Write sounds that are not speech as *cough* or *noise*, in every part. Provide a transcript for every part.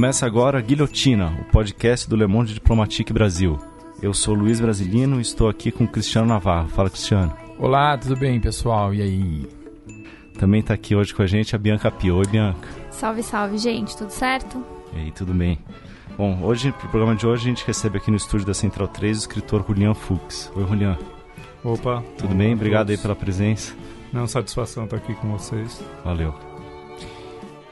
Começa agora Guilhotina, o podcast do Le Monde Diplomatique Brasil. Eu sou Luiz Brasilino e estou aqui com Cristiano Navarro. Fala, Cristiano. Olá, tudo bem, pessoal? E aí? Também está aqui hoje com a gente a Bianca Pio. Oi, Bianca. Salve, salve, gente. Tudo certo? E aí, tudo bem? Bom, hoje, pro programa de hoje, a gente recebe aqui no estúdio da Central 3 o escritor Julian Fuchs. Oi, Julian. Opa. Tudo bem? Obrigado aí pela presença. Não, satisfação estar aqui com vocês. Valeu.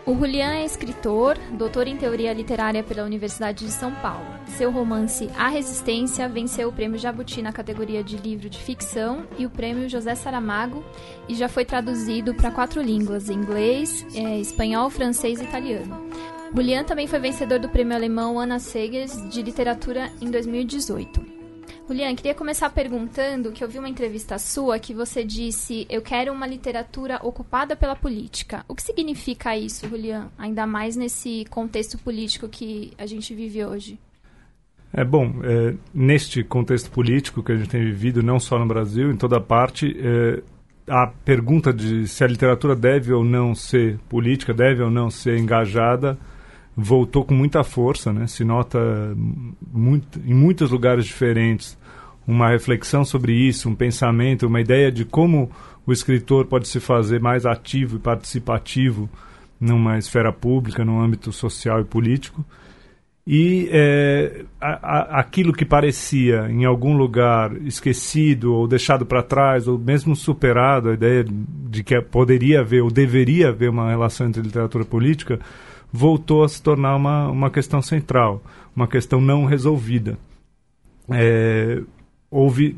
O Julian é escritor, doutor em teoria literária pela Universidade de São Paulo. Seu romance A Resistência venceu o prêmio Jabuti na categoria de livro de ficção e o prêmio José Saramago e já foi traduzido para quatro línguas: inglês, é, espanhol, francês e italiano. Julian também foi vencedor do prêmio alemão Anna Segers de literatura em 2018. Julian, queria começar perguntando que eu vi uma entrevista sua que você disse: Eu quero uma literatura ocupada pela política. O que significa isso, Julian? Ainda mais nesse contexto político que a gente vive hoje. É bom, é, neste contexto político que a gente tem vivido, não só no Brasil, em toda parte, é, a pergunta de se a literatura deve ou não ser política, deve ou não ser engajada, voltou com muita força, né? Se nota muito, em muitos lugares diferentes uma reflexão sobre isso, um pensamento, uma ideia de como o escritor pode se fazer mais ativo e participativo numa esfera pública, no âmbito social e político. E é, a, a, aquilo que parecia em algum lugar esquecido ou deixado para trás, ou mesmo superado, a ideia de que poderia haver ou deveria haver uma relação entre literatura e política, voltou a se tornar uma, uma questão central, uma questão não resolvida. É, houve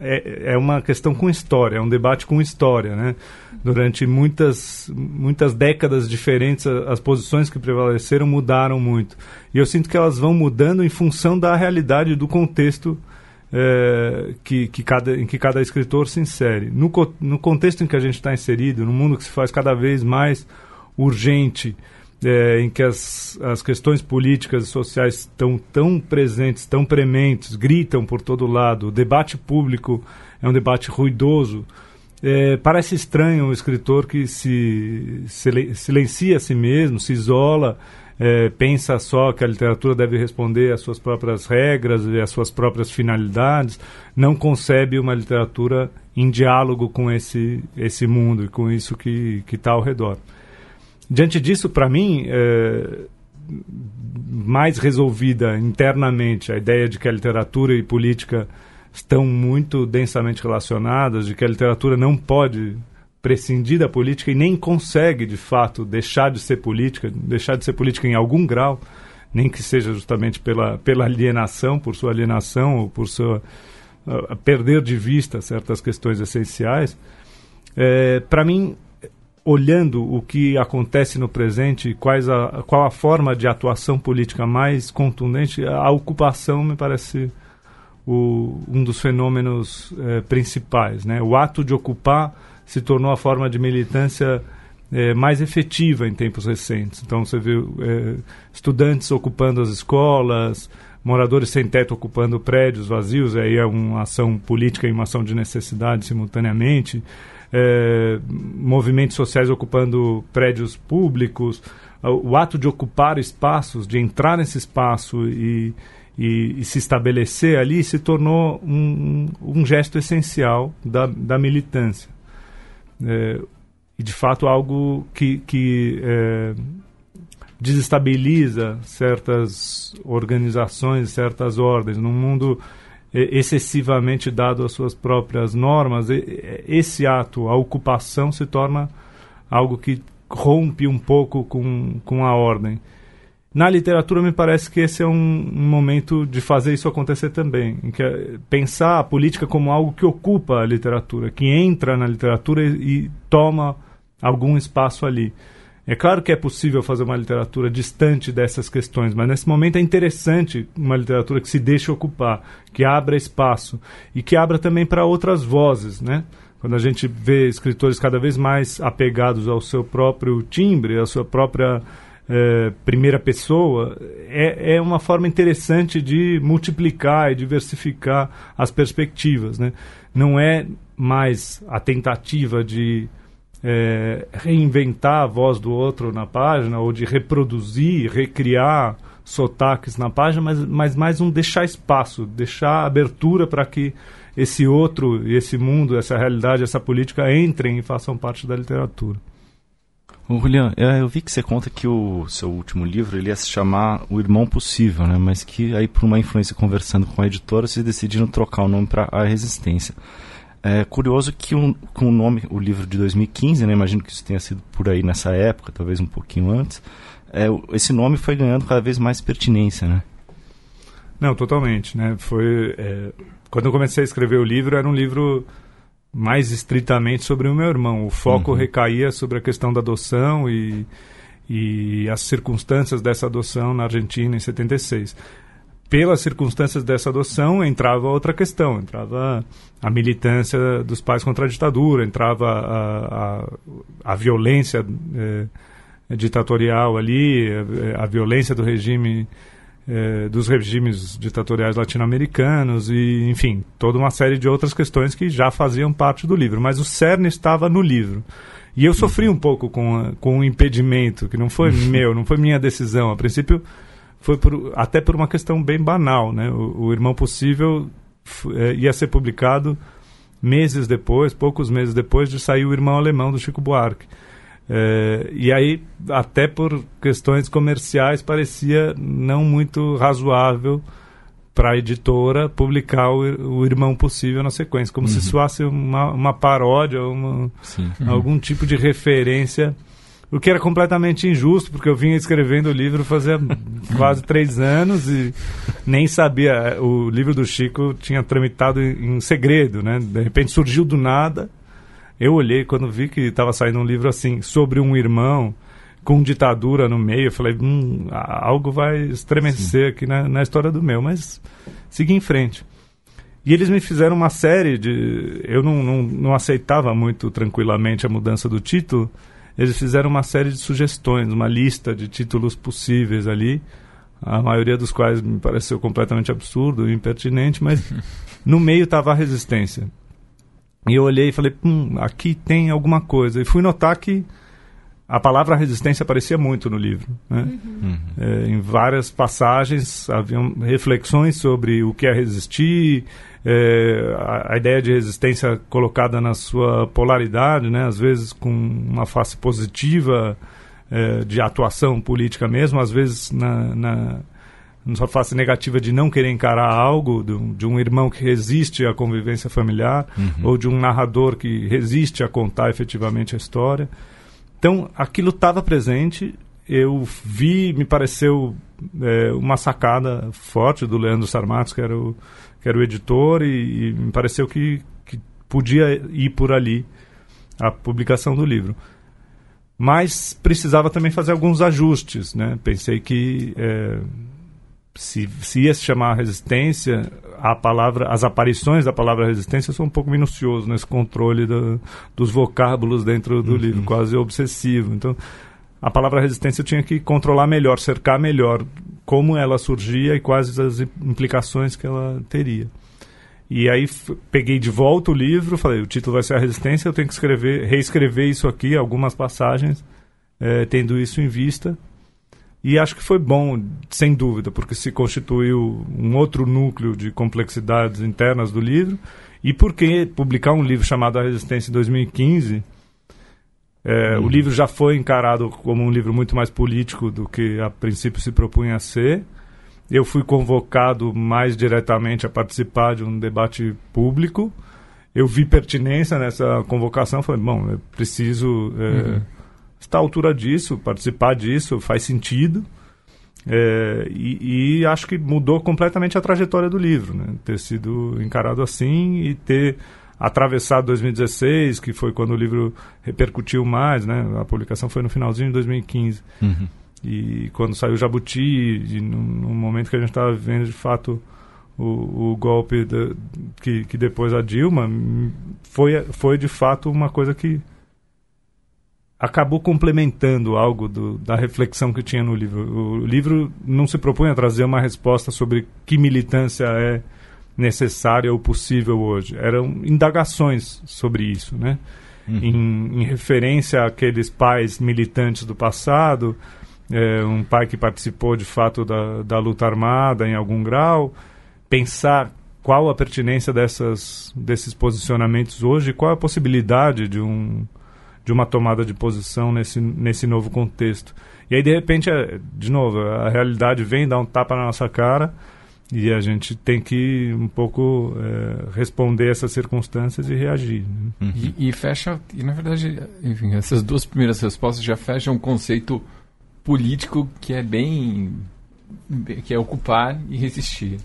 é, é uma questão com história, é um debate com história, né? Durante muitas muitas décadas diferentes, as posições que prevaleceram mudaram muito. E eu sinto que elas vão mudando em função da realidade do contexto é, que, que cada, em que cada escritor se insere. No, no contexto em que a gente está inserido, no mundo que se faz cada vez mais urgente, é, em que as, as questões políticas e sociais estão tão presentes, tão prementes, gritam por todo lado, o debate público é um debate ruidoso. É, parece estranho um escritor que se, se silencia a si mesmo, se isola, é, pensa só que a literatura deve responder às suas próprias regras e às suas próprias finalidades, não concebe uma literatura em diálogo com esse, esse mundo e com isso que está ao redor. Diante disso, para mim, é, mais resolvida internamente a ideia de que a literatura e política estão muito densamente relacionadas, de que a literatura não pode prescindir da política e nem consegue, de fato, deixar de ser política, deixar de ser política em algum grau, nem que seja justamente pela, pela alienação, por sua alienação ou por sua uh, perder de vista certas questões essenciais. É, Para mim, olhando o que acontece no presente, quais a, qual a forma de atuação política mais contundente, a ocupação me parece o, um dos fenômenos eh, principais. Né? O ato de ocupar se tornou a forma de militância eh, mais efetiva em tempos recentes. Então você vê eh, estudantes ocupando as escolas, moradores sem teto ocupando prédios vazios, aí é uma ação política e uma ação de necessidade simultaneamente é, movimentos sociais ocupando prédios públicos, o ato de ocupar espaços, de entrar nesse espaço e, e, e se estabelecer ali, se tornou um, um gesto essencial da, da militância. É, e, de fato, algo que, que é, desestabiliza certas organizações, certas ordens. Num mundo excessivamente dado às suas próprias normas, esse ato, a ocupação, se torna algo que rompe um pouco com, com a ordem. Na literatura, me parece que esse é um, um momento de fazer isso acontecer também. Em que é pensar a política como algo que ocupa a literatura, que entra na literatura e, e toma algum espaço ali. É claro que é possível fazer uma literatura distante dessas questões, mas nesse momento é interessante uma literatura que se deixe ocupar, que abra espaço e que abra também para outras vozes, né? Quando a gente vê escritores cada vez mais apegados ao seu próprio timbre, à sua própria é, primeira pessoa, é, é uma forma interessante de multiplicar e diversificar as perspectivas, né? Não é mais a tentativa de é, reinventar a voz do outro na página, ou de reproduzir, recriar sotaques na página, mas, mas mais um deixar espaço, deixar abertura para que esse outro, esse mundo, essa realidade, essa política entrem e façam parte da literatura. Ô, Julian, é, eu vi que você conta que o seu último livro ele ia se chamar O Irmão Possível, né? Mas que aí por uma influência conversando com a editora, vocês decidiram trocar o nome para A Resistência. É curioso que um, com o nome, o livro de 2015, né? Imagino que isso tenha sido por aí nessa época, talvez um pouquinho antes. É, esse nome foi ganhando cada vez mais pertinência, né? Não, totalmente, né? Foi é, quando eu comecei a escrever o livro era um livro mais estritamente sobre o meu irmão. O foco uhum. recaía sobre a questão da adoção e, e as circunstâncias dessa adoção na Argentina em 76. Pelas circunstâncias dessa adoção entrava outra questão, entrava a militância dos pais contra a ditadura, entrava a, a, a violência é, ditatorial ali, a, a violência do regime é, dos regimes ditatoriais latino-americanos e, enfim, toda uma série de outras questões que já faziam parte do livro. Mas o cerne estava no livro. E eu sofri um pouco com, com o impedimento, que não foi *laughs* meu, não foi minha decisão. A princípio, foi por, até por uma questão bem banal. Né? O, o Irmão Possível é, ia ser publicado meses depois, poucos meses depois de sair o Irmão Alemão do Chico Buarque. É, e aí, até por questões comerciais, parecia não muito razoável para a editora publicar o, o, Irmão Possível na sequência, como uhum. se soasse uma, uma paródia, uma, algum tipo de referência, o que era completamente injusto, porque eu vinha escrevendo o livro fazia *laughs* quase três anos e nem sabia. O livro do Chico tinha tramitado em, segredo, né? De repente surgiu do nada eu olhei quando vi que estava saindo um livro assim sobre um irmão com ditadura no meio. Eu falei, hum, algo vai estremecer Sim. aqui na, na história do meu, mas segui em frente. E eles me fizeram uma série de. Eu não, não, não aceitava muito tranquilamente a mudança do título. Eles fizeram uma série de sugestões, uma lista de títulos possíveis ali, a maioria dos quais me pareceu completamente absurdo e impertinente, mas *laughs* no meio estava a resistência. E eu olhei e falei, hum, aqui tem alguma coisa. E fui notar que a palavra resistência aparecia muito no livro. Né? Uhum. É, em várias passagens haviam reflexões sobre o que é resistir, é, a, a, ideia de resistência colocada na sua polaridade, né? às vezes com uma face positiva é, de atuação política mesmo, às vezes na, na na sua face negativa de não querer encarar algo, de um, de um irmão que resiste à convivência familiar, uhum. ou de um narrador que resiste a contar efetivamente a história. Então, aquilo estava presente, eu vi, me pareceu é, uma sacada forte do Leandro Sarmatos, que era o, que era o editor, e, e me pareceu que, que podia ir por ali a publicação do livro mas precisava também fazer alguns ajustes, né? Pensei que é, se, se ia se chamar resistência, a palavra, as aparições da palavra resistência são um pouco minucioso nesse controle do, dos vocábulos dentro do uhum. livro, quase obsessivo. Então, a palavra resistência eu tinha que controlar melhor, cercar melhor como ela surgia e quais as implicações que ela teria. E aí peguei de volta o livro, falei, o título vai ser a resistência, eu tenho que escrever, reescrever isso aqui, algumas passagens, é, tendo isso em vista e acho que foi bom, sem dúvida, porque se constituiu um outro núcleo de complexidades internas do livro. E porque publicar um livro chamado A Resistência em 2015, é, hum. o livro já foi encarado como um livro muito mais político do que a princípio se propunha a ser. Eu fui convocado mais diretamente a participar de um debate público. Eu vi pertinência nessa convocação, falei, bom, eu preciso. É, uhum está à altura disso, participar disso faz sentido. É, e, e, acho que mudou completamente a trajetória do livro, né? ter sido encarado assim e ter atravessado 2016, que foi quando o livro repercutiu mais, né? a publicação foi no finalzinho de 2015. Uhum. E quando saiu Jabuti, no, no momento que a gente estava vivendo de fato o, o golpe que, que depois a Dilma, foi, foi de fato uma coisa que acabou complementando algo do, da reflexão que tinha no livro. O livro não se propõe a trazer uma resposta sobre que militância é necessária ou possível hoje. Eram indagações sobre isso, né? uhum. em, em, referência àqueles pais militantes do passado, é, um pai que participou de fato da, da luta armada em algum grau, pensar qual a pertinência dessas, desses posicionamentos hoje, qual a possibilidade de, um, de uma tomada de posição nesse, nesse novo contexto. E aí, de repente, é, de novo, a realidade vem, dá um tapa na nossa cara e a gente tem que um pouco é, responder essas circunstâncias e reagir. Né? Uhum. E, e, fecha, e na verdade, enfim, essas duas primeiras respostas já fecham um conceito político que é bem que é ocupar e resistir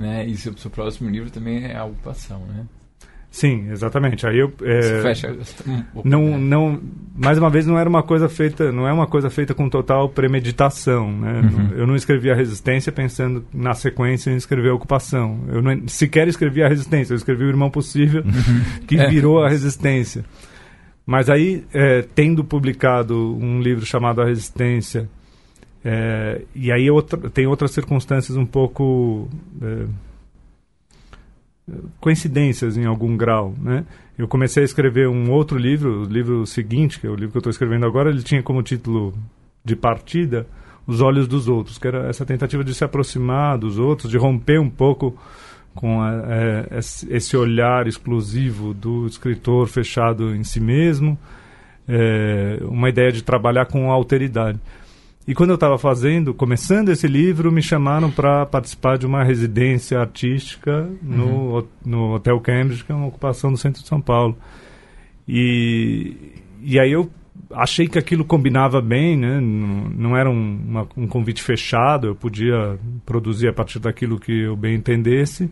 né? E seu, seu próximo livro também é a ocupação, né? Sim, exatamente. Aí eu é, fecha. não, não, mais uma vez não era uma coisa feita, não é uma coisa feita com total premeditação, né? Uhum. Eu não escrevi a resistência pensando na sequência em escrever a ocupação. Eu não, sequer escrevi a resistência, eu escrevi o irmão possível uhum. *laughs* que é. virou a resistência. Mas aí, é, tendo publicado um livro chamado A Resistência é, e aí outra, tem outras circunstâncias um pouco é, coincidências em algum grau, né? Eu comecei a escrever um outro livro, o livro seguinte, que é o livro que eu estou escrevendo agora, ele tinha como título de partida Os Olhos dos Outros, que era essa tentativa de se aproximar dos outros, de romper um pouco com a, é, esse olhar exclusivo do escritor fechado em si mesmo, é, uma ideia de trabalhar com alteridade. E quando eu estava fazendo, começando esse livro, me chamaram para participar de uma residência artística no, uhum. no Hotel Cambridge, que é uma ocupação do centro de São Paulo. E, e aí eu achei que aquilo combinava bem, né? não, não era um, uma, um convite fechado, eu podia produzir a partir daquilo que eu bem entendesse.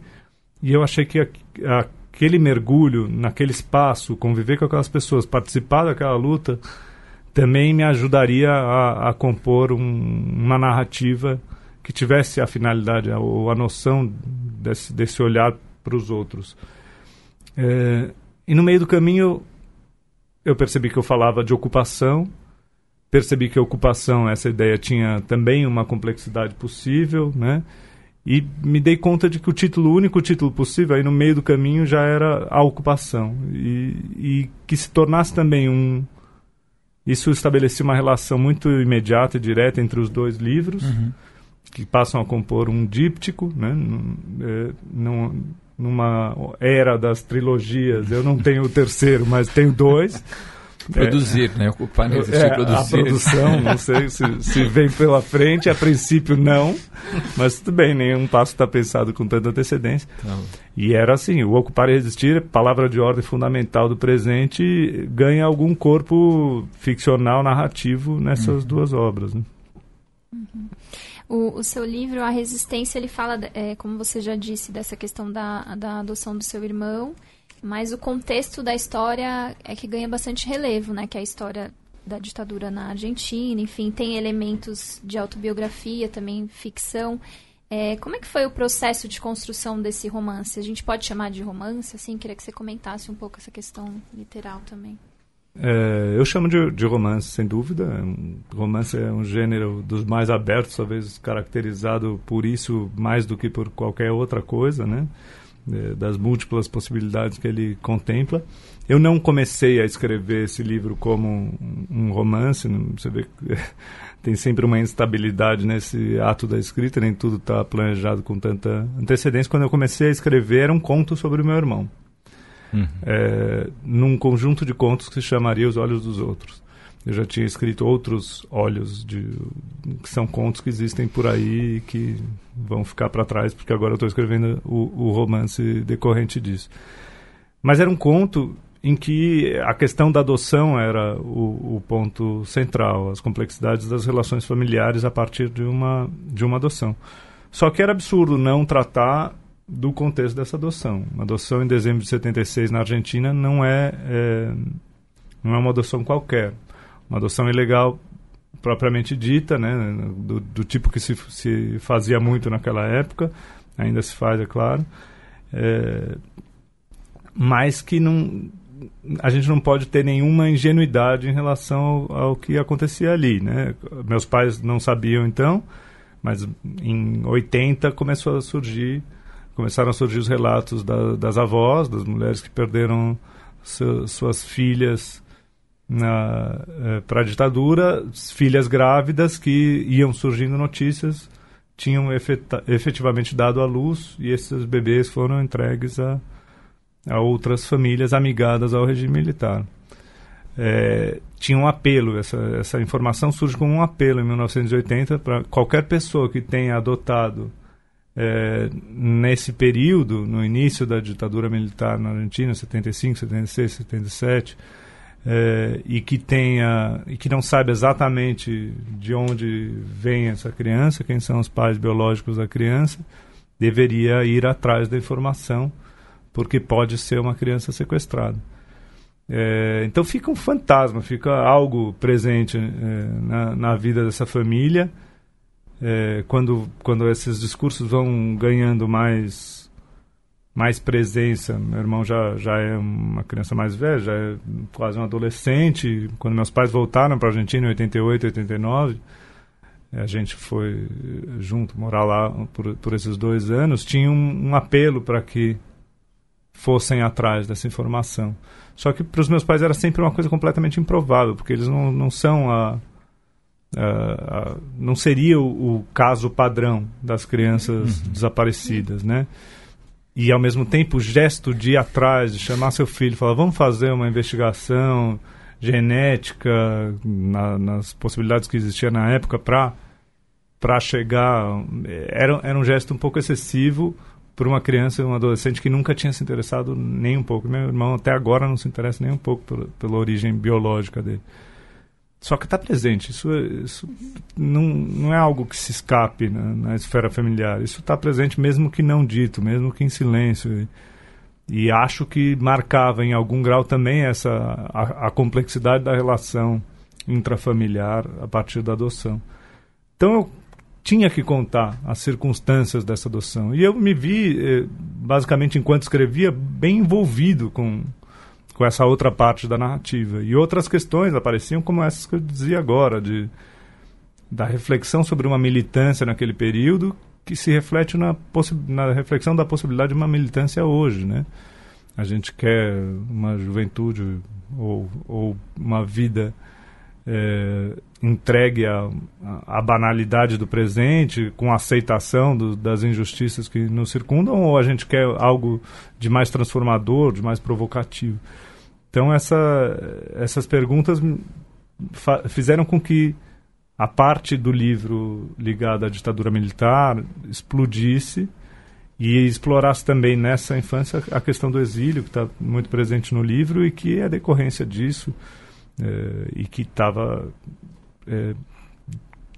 E eu achei que a, aquele mergulho naquele espaço, conviver com aquelas pessoas, participar daquela luta também me ajudaria a, a compor um, uma narrativa que tivesse a finalidade ou a, noção desse, desse olhar para os outros. É, e no meio do caminho eu percebi que eu falava de ocupação, percebi que a ocupação, essa ideia tinha também uma complexidade possível, né? E me dei conta de que o título, o único título possível, aí no meio do caminho já era a ocupação. E, e que se tornasse também um, isso estabelecia uma relação muito imediata e direta entre os dois livros, uhum. que passam a compor um díptico, né? Num, é, num, numa era das trilogias. Eu não tenho o terceiro, mas tenho dois. *laughs* *laughs* Produzir, é, né? Ocupar não é, produzir. A produção, não sei se, se vem pela frente, a princípio não, mas tudo bem, nenhum passo está pensado com tanta antecedência. Tá e era assim, o ocupar e resistir, palavra de ordem fundamental do presente, ganha algum corpo ficcional, narrativo nessas uhum. duas obras. Né? Uhum. O, o, seu livro, A Resistência, ele fala, é, como você já disse, dessa questão da, da adoção do seu irmão mas o contexto da história é que ganha bastante relevo, né? Que é a história da ditadura na Argentina, enfim, tem elementos de autobiografia, também ficção. É, como é que foi o processo de construção desse romance? A gente pode chamar de romance, assim? Queria que você comentasse um pouco essa questão literal também. É, eu chamo de, de, romance, sem dúvida. Romance é um gênero dos mais abertos, talvez caracterizado por isso mais do que por qualquer outra coisa, né? É, das múltiplas possibilidades que ele contempla. Eu não comecei a escrever esse livro como um, um romance, você vê que *laughs* tem sempre uma instabilidade nesse ato da escrita, nem tudo está planejado com tanta antecedência. Quando eu comecei a escrever, era um conto sobre o meu irmão. Uhum. É, num conjunto de contos que se chamaria Os Olhos dos Outros. Eu já tinha escrito outros olhos, de, que são contos que existem por aí e que vão ficar para trás, porque agora eu estou escrevendo o, o romance decorrente disso. Mas era um conto em que a questão da adoção era o, o, ponto central, as complexidades das relações familiares a partir de uma, de uma adoção. Só que era absurdo não tratar do contexto dessa adoção. Uma adoção em dezembro de 76 na Argentina não é, é não é uma adoção qualquer uma adoção ilegal propriamente dita, né, do, do tipo que se, se, fazia muito naquela época, ainda se faz, é claro, é, mas que não, a gente não pode ter nenhuma ingenuidade em relação ao, ao, que acontecia ali, né? Meus pais não sabiam então, mas em 80 começou a surgir, começaram a surgir os relatos da, das avós, das mulheres que perderam suas filhas para a ditadura, filhas grávidas que iam surgindo notícias, tinham efetivamente dado à luz e esses bebês foram entregues a, a outras famílias amigadas ao regime militar. É, tinha um apelo, essa, essa informação surge como um apelo em 1980 para qualquer pessoa que tenha adotado é, nesse período, no início da ditadura militar na Argentina, 75, 76, 77, é, e que tenha e que não sabe exatamente de onde vem essa criança, quem são os pais biológicos da criança, deveria ir atrás da informação, porque pode ser uma criança sequestrada. É, então fica um fantasma, fica algo presente é, na, na, vida dessa família. É, quando, quando esses discursos vão ganhando mais mais presença. Meu irmão já, já é uma criança mais velha, já é quase um adolescente. Quando meus pais voltaram para a Argentina em 88, 89, a gente foi junto morar lá por, por esses dois anos. Tinha um, um apelo para que fossem atrás dessa informação. Só que para os meus pais era sempre uma coisa completamente improvável, porque eles não, não são a, a, a não seria o, o, caso padrão das crianças uhum. desaparecidas, né? E ao mesmo tempo o gesto de ir atrás, de chamar seu filho, falar vamos fazer uma investigação genética na, nas possibilidades que existia na época para para chegar era, era um gesto um pouco excessivo para uma criança e um adolescente que nunca tinha se interessado nem um pouco. Meu irmão até agora não se interessa nem um pouco por, pela origem biológica dele. Só que está presente. Isso, isso não, não é algo que se escape na, na esfera familiar. Isso está presente mesmo que não dito, mesmo que em silêncio. E, e, acho que marcava em algum grau também essa a, a, complexidade da relação intrafamiliar a partir da adoção. Então eu tinha que contar as circunstâncias dessa adoção. E eu me vi, eh, basicamente, enquanto escrevia, bem envolvido com, com essa outra parte da narrativa. E outras questões apareciam, como essas que eu dizia agora, de, da reflexão sobre uma militância naquele período que se reflete na, na reflexão da possibilidade de uma militância hoje, né? A gente quer uma juventude ou, ou uma vida é, entregue à, banalidade do presente, com aceitação do, das injustiças que nos circundam, ou a gente quer algo de mais transformador, de mais provocativo? Então essa, essas perguntas fizeram com que a parte do livro ligada à ditadura militar explodisse e explorasse também nessa infância a questão do exílio, que está muito presente no livro e que é decorrência disso é, e que estava, é,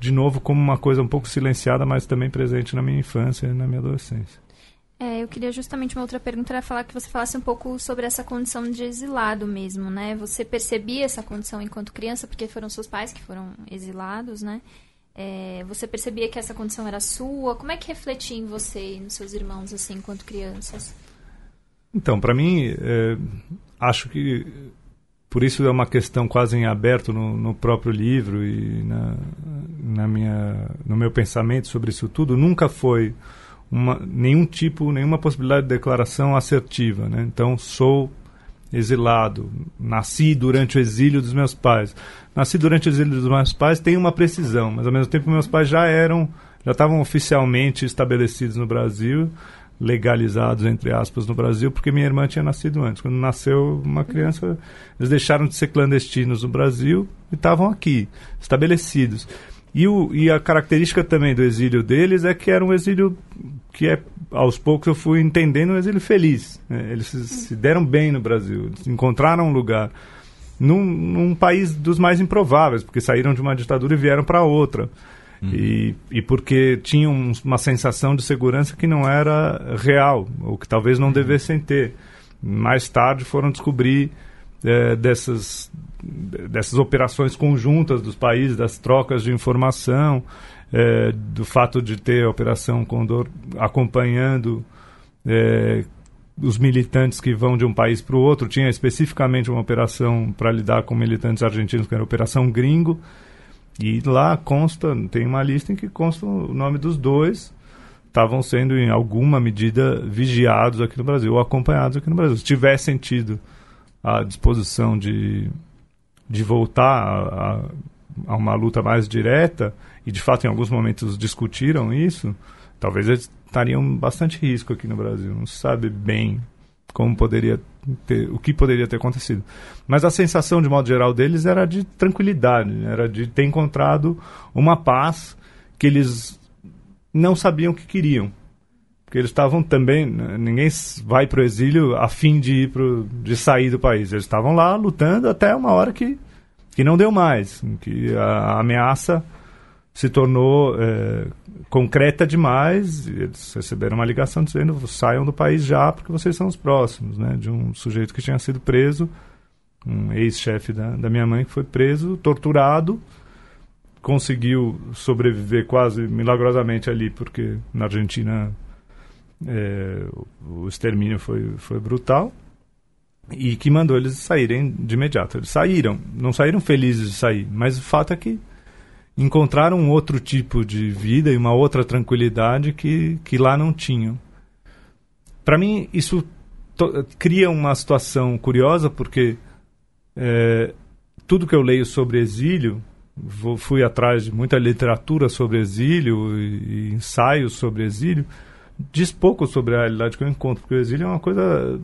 de novo, como uma coisa um pouco silenciada, mas também presente na minha infância e na minha adolescência. É, eu queria justamente uma outra pergunta era falar que você falasse um pouco sobre essa condição de exilado mesmo, né? Você percebia essa condição enquanto criança, porque foram seus pais que foram exilados, né? É, você percebia que essa condição era sua? Como é que refletia em você e nos seus irmãos, assim, enquanto crianças? Então, para mim, é, acho que por isso é uma questão quase em aberto no, no próprio livro e na, na minha, no meu pensamento sobre isso tudo. Nunca foi uma, nenhum tipo, nenhuma possibilidade de declaração assertiva. Né? Então, sou exilado, nasci durante o exílio dos meus pais. Nasci durante o exílio dos meus pais tem uma precisão, mas ao mesmo tempo meus pais já eram, já estavam oficialmente estabelecidos no Brasil, legalizados entre aspas no Brasil, porque minha irmã tinha nascido antes. Quando nasceu uma criança, eles deixaram de ser clandestinos no Brasil e estavam aqui, estabelecidos. E, o, e a característica também do exílio deles é que era um exílio que é, aos poucos eu fui entendendo um exílio feliz. Né? Eles se, se, deram bem no Brasil, encontraram um lugar num, num, país dos mais improváveis, porque saíram de uma ditadura e vieram para outra. Uhum. E, e porque tinham uma sensação de segurança que não era real, ou que talvez não uhum. devessem ter. Mais tarde foram descobrir é, dessas dessas operações conjuntas dos países, das trocas de informação, é, do fato de ter a Operação Condor acompanhando é, os militantes que vão de um país para o outro. Tinha especificamente uma operação para lidar com militantes argentinos, que era a Operação Gringo, e lá consta, tem uma lista em que consta o nome dos dois, estavam sendo em alguma medida vigiados aqui no Brasil, ou acompanhados aqui no Brasil. Se tivesse sentido à disposição de, de voltar a, a, uma luta mais direta, e de fato em alguns momentos discutiram isso, talvez eles estariam bastante risco aqui no Brasil. Não se sabe bem como poderia ter, o que poderia ter acontecido. Mas a sensação, de modo geral, deles era de tranquilidade, era de ter encontrado uma paz que eles não sabiam que queriam. Porque eles estavam também, né, ninguém vai para o exílio a fim de ir pro, de sair do país. Eles estavam lá lutando até uma hora que, que não deu mais, que a, ameaça se tornou é, concreta demais. Eles receberam uma ligação dizendo saiam do país já porque vocês são os próximos, né? De um sujeito que tinha sido preso, um ex-chefe da, da minha mãe que foi preso, torturado, conseguiu sobreviver quase milagrosamente ali porque na Argentina é, o extermínio foi, foi brutal e que mandou eles saírem de imediato. Eles saíram, não saíram felizes de sair, mas o fato é que encontraram um outro tipo de vida e uma outra tranquilidade que, que lá não tinham. Para mim, isso cria uma situação curiosa, porque é, tudo que eu leio sobre exílio, vou, fui atrás de muita literatura sobre exílio e, e, ensaios sobre exílio, diz pouco sobre a realidade que eu encontro, porque o exílio é uma coisa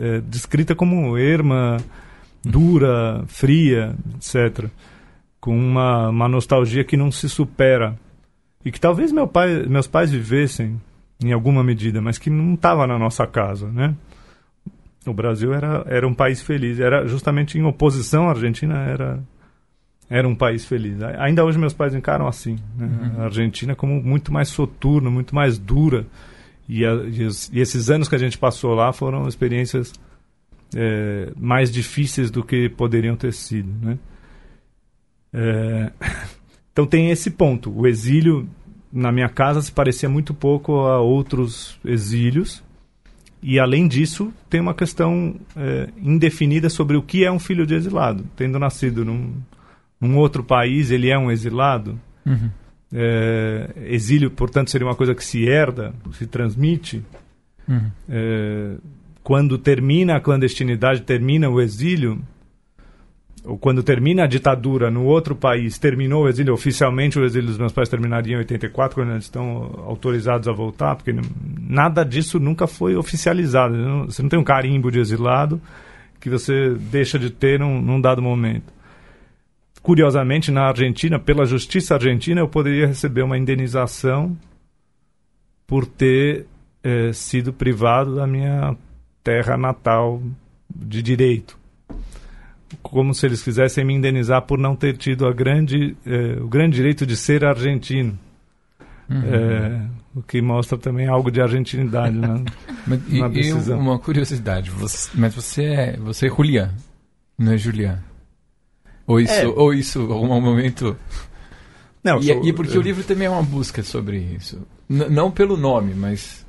é, descrita como erma, dura, fria, etc com uma, uma nostalgia que não se supera. E que talvez meu pai, meus pais vivessem em alguma medida, mas que não estava na nossa casa, né? O Brasil era, era um país feliz, era justamente em oposição à Argentina era era um país feliz. Ainda hoje meus pais encaram assim, né? uhum. a Argentina como muito mais soturna, muito mais dura. E, a, e, os, e, esses anos que a gente passou lá foram experiências é, mais difíceis do que poderiam ter sido, né? É, *laughs* então tem esse ponto. O exílio na minha casa se parecia muito pouco a outros exílios. E além disso, tem uma questão é, indefinida sobre o que é um filho de exilado. Tendo nascido num, num outro país, ele é um exilado. Uhum. É, exílio, portanto, seria uma coisa que se herda, se transmite. Uhum. É, quando termina a clandestinidade, termina o exílio, ou quando termina a ditadura no outro país, terminou o exílio, oficialmente o exílio dos meus pais terminaria em 84, quando eles estão autorizados a voltar, porque nada disso nunca foi oficializado. Você não tem um carimbo de exilado que você deixa de ter num, num dado momento. Curiosamente, na Argentina, pela justiça argentina, eu poderia receber uma indenização por ter eh, sido privado da minha terra natal de direito como se eles quisessem me indenizar por não ter tido a grande, eh, o grande direito de ser argentino. Uhum. É, o que mostra também algo de argentinidade na, *laughs* mas, na decisão. E uma curiosidade, você, mas você é, você é Julián, não é Julián? Ou isso, é. ou isso, algum momento... Não, e, sou, e porque eu... o livro também é uma busca sobre isso. N não pelo nome, mas...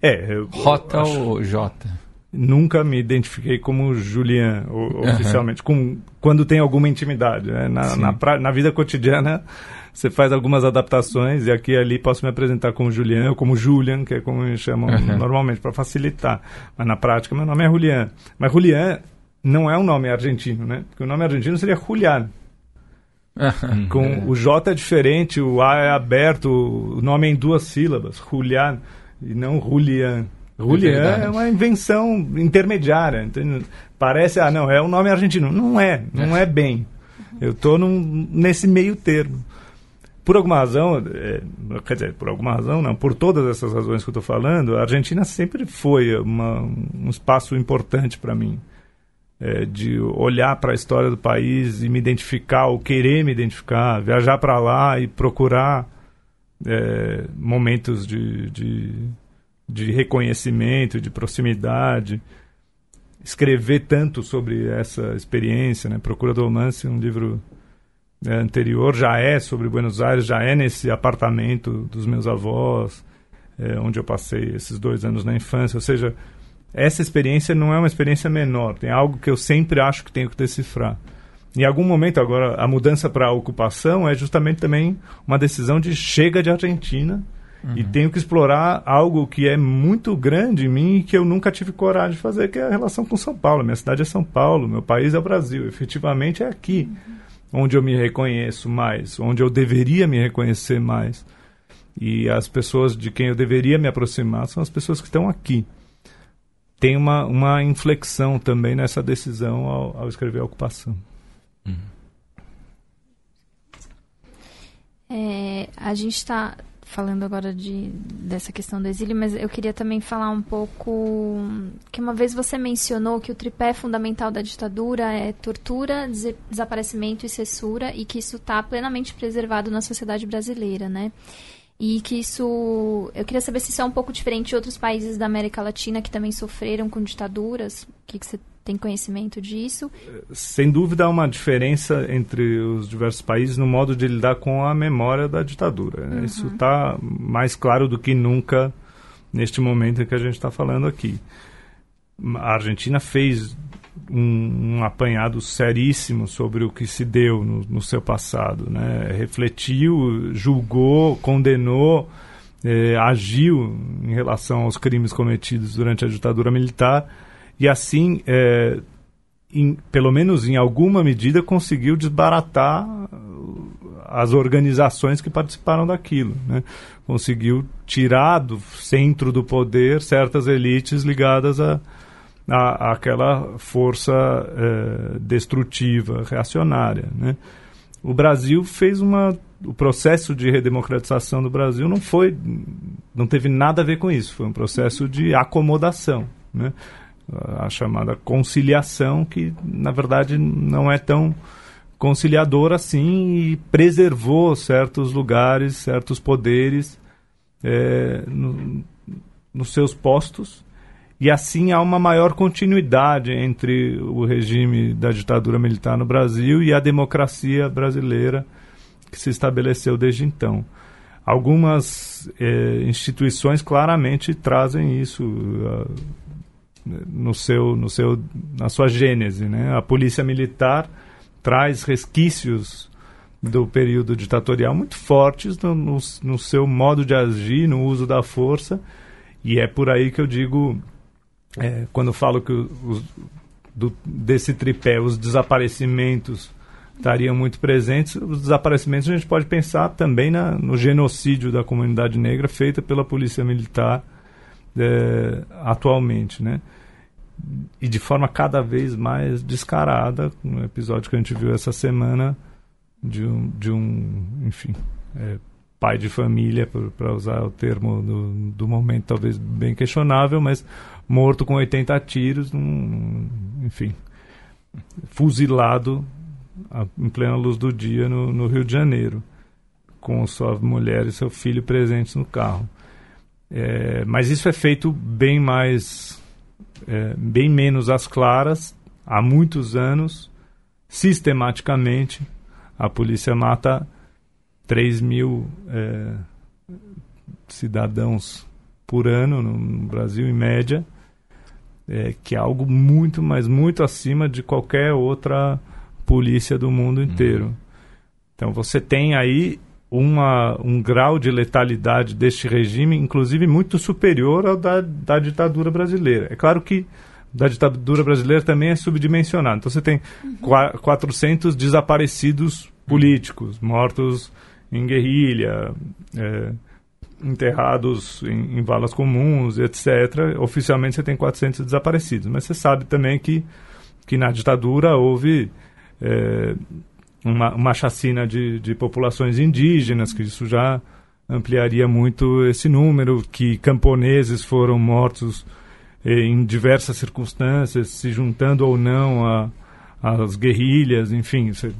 É, eu, Rota ou J? nunca me identifiquei como Julian oficialmente, com, quando tem alguma intimidade. Né? Na, na, pra, na, vida cotidiana, você faz algumas adaptações e aqui e ali posso me apresentar como Julian ou como Julian, que é como me chamam uhum. normalmente, para facilitar. Mas na prática, meu nome é Julian. Mas Julian não é um nome argentino, né? Porque o nome argentino seria Julian. *laughs* Com o J é diferente, o A é aberto, o nome é em duas sílabas, Julian, e não Julian. Julian é, é, uma invenção intermediária. Entende? Parece, ah, não, é um nome argentino. Não é, não é, é bem. Eu estou nesse meio termo. Por alguma razão, é, quer dizer, por alguma razão, não, por todas essas razões que eu estou falando, a Argentina sempre foi uma, um espaço importante para mim. É, de olhar para a história do país e me identificar, ou querer me identificar, viajar para lá e procurar é, momentos de, de de reconhecimento, de proximidade. Escrever tanto sobre essa experiência, né? Procura do Romance, um livro né, anterior, já é sobre Buenos Aires, já é nesse apartamento dos meus avós, é, onde eu passei esses dois anos na infância. Ou seja, essa experiência não é uma experiência menor, tem algo que eu sempre acho que tenho que decifrar. Em algum momento, agora, a mudança para a ocupação é justamente também uma decisão de chega de Argentina E tenho que explorar algo que é muito grande em mim e que eu nunca tive coragem de fazer, que é a relação com São Paulo. Minha cidade é São Paulo, meu país é o Brasil. Efetivamente é aqui onde eu me reconheço mais, onde eu deveria me reconhecer mais. E as pessoas de quem eu deveria me aproximar são as pessoas que estão aqui. Tem uma, uma inflexão também nessa decisão ao, ao escrever a ocupação. É, a gente está falando agora de, dessa questão do exílio, mas eu queria também falar um pouco que uma vez você mencionou que o tripé fundamental da ditadura é tortura, des desaparecimento e censura e que isso está plenamente preservado na sociedade brasileira, né? E que isso. Eu queria saber se isso é um pouco diferente de outros países da América Latina que também sofreram com ditaduras. O que, que você tem conhecimento disso? Sem dúvida há uma diferença entre os diversos países no modo de lidar com a memória da ditadura. Uhum. Isso está mais claro do que nunca neste momento em que a gente está falando aqui. A Argentina fez um, um, apanhado seríssimo sobre o que se deu no, no seu passado. Né? Refletiu, julgou, condenou, eh, agiu em relação aos crimes cometidos durante a ditadura militar e assim, eh, em, pelo menos em alguma medida, conseguiu desbaratar as organizações que participaram daquilo. Né? Conseguiu tirar do centro do poder certas elites ligadas a a, aquela força é, destrutiva, reacionária. Né? O Brasil fez uma. O processo de redemocratização do Brasil não foi. não teve nada a ver com isso. Foi um processo de acomodação. Né? A chamada conciliação, que na verdade não é tão conciliador assim e preservou certos lugares, certos poderes é, no, nos seus postos e assim há uma maior continuidade entre o regime da ditadura militar no Brasil e a democracia brasileira que se estabeleceu desde então. Algumas eh, instituições claramente trazem isso uh, no seu, no seu, na sua gênese. Né? A polícia militar traz resquícios do período ditatorial muito fortes no, no, no seu modo de agir, no uso da força, e é por aí que eu digo é, quando falo que os, do, desse tripé, os desaparecimentos estariam muito presentes, os desaparecimentos a gente pode pensar também na, no genocídio da comunidade negra feita pela polícia militar é, atualmente, né? E de forma cada vez mais descarada, um episódio que a gente viu essa semana de um, de um enfim, é, pai de família, para usar o termo do, do momento talvez bem questionável, mas morto com 80 tiros, enfim, fuzilado a, em plena luz do dia no, no, Rio de Janeiro, com sua mulher e seu filho presentes no carro. É, mas isso é feito bem mais, é, bem menos às claras, há muitos anos, sistematicamente. A polícia mata 3 mil é, cidadãos por ano no Brasil, em média é, que é algo muito, mas muito acima de qualquer outra polícia do mundo inteiro. Uhum. Então você tem aí uma, um grau de letalidade deste regime, inclusive muito superior ao da, da ditadura brasileira. É claro que da ditadura brasileira também é subdimensionado. Então você tem uhum. 400 desaparecidos políticos, mortos em guerrilha, é, enterrados em, em, valas comuns, etc. Oficialmente você tem 400 desaparecidos, mas você sabe também que, que na ditadura houve é, uma, uma chacina de, de populações indígenas, que isso já ampliaria muito esse número, que camponeses foram mortos eh, em diversas circunstâncias, se juntando ou não às guerrilhas, enfim. Você,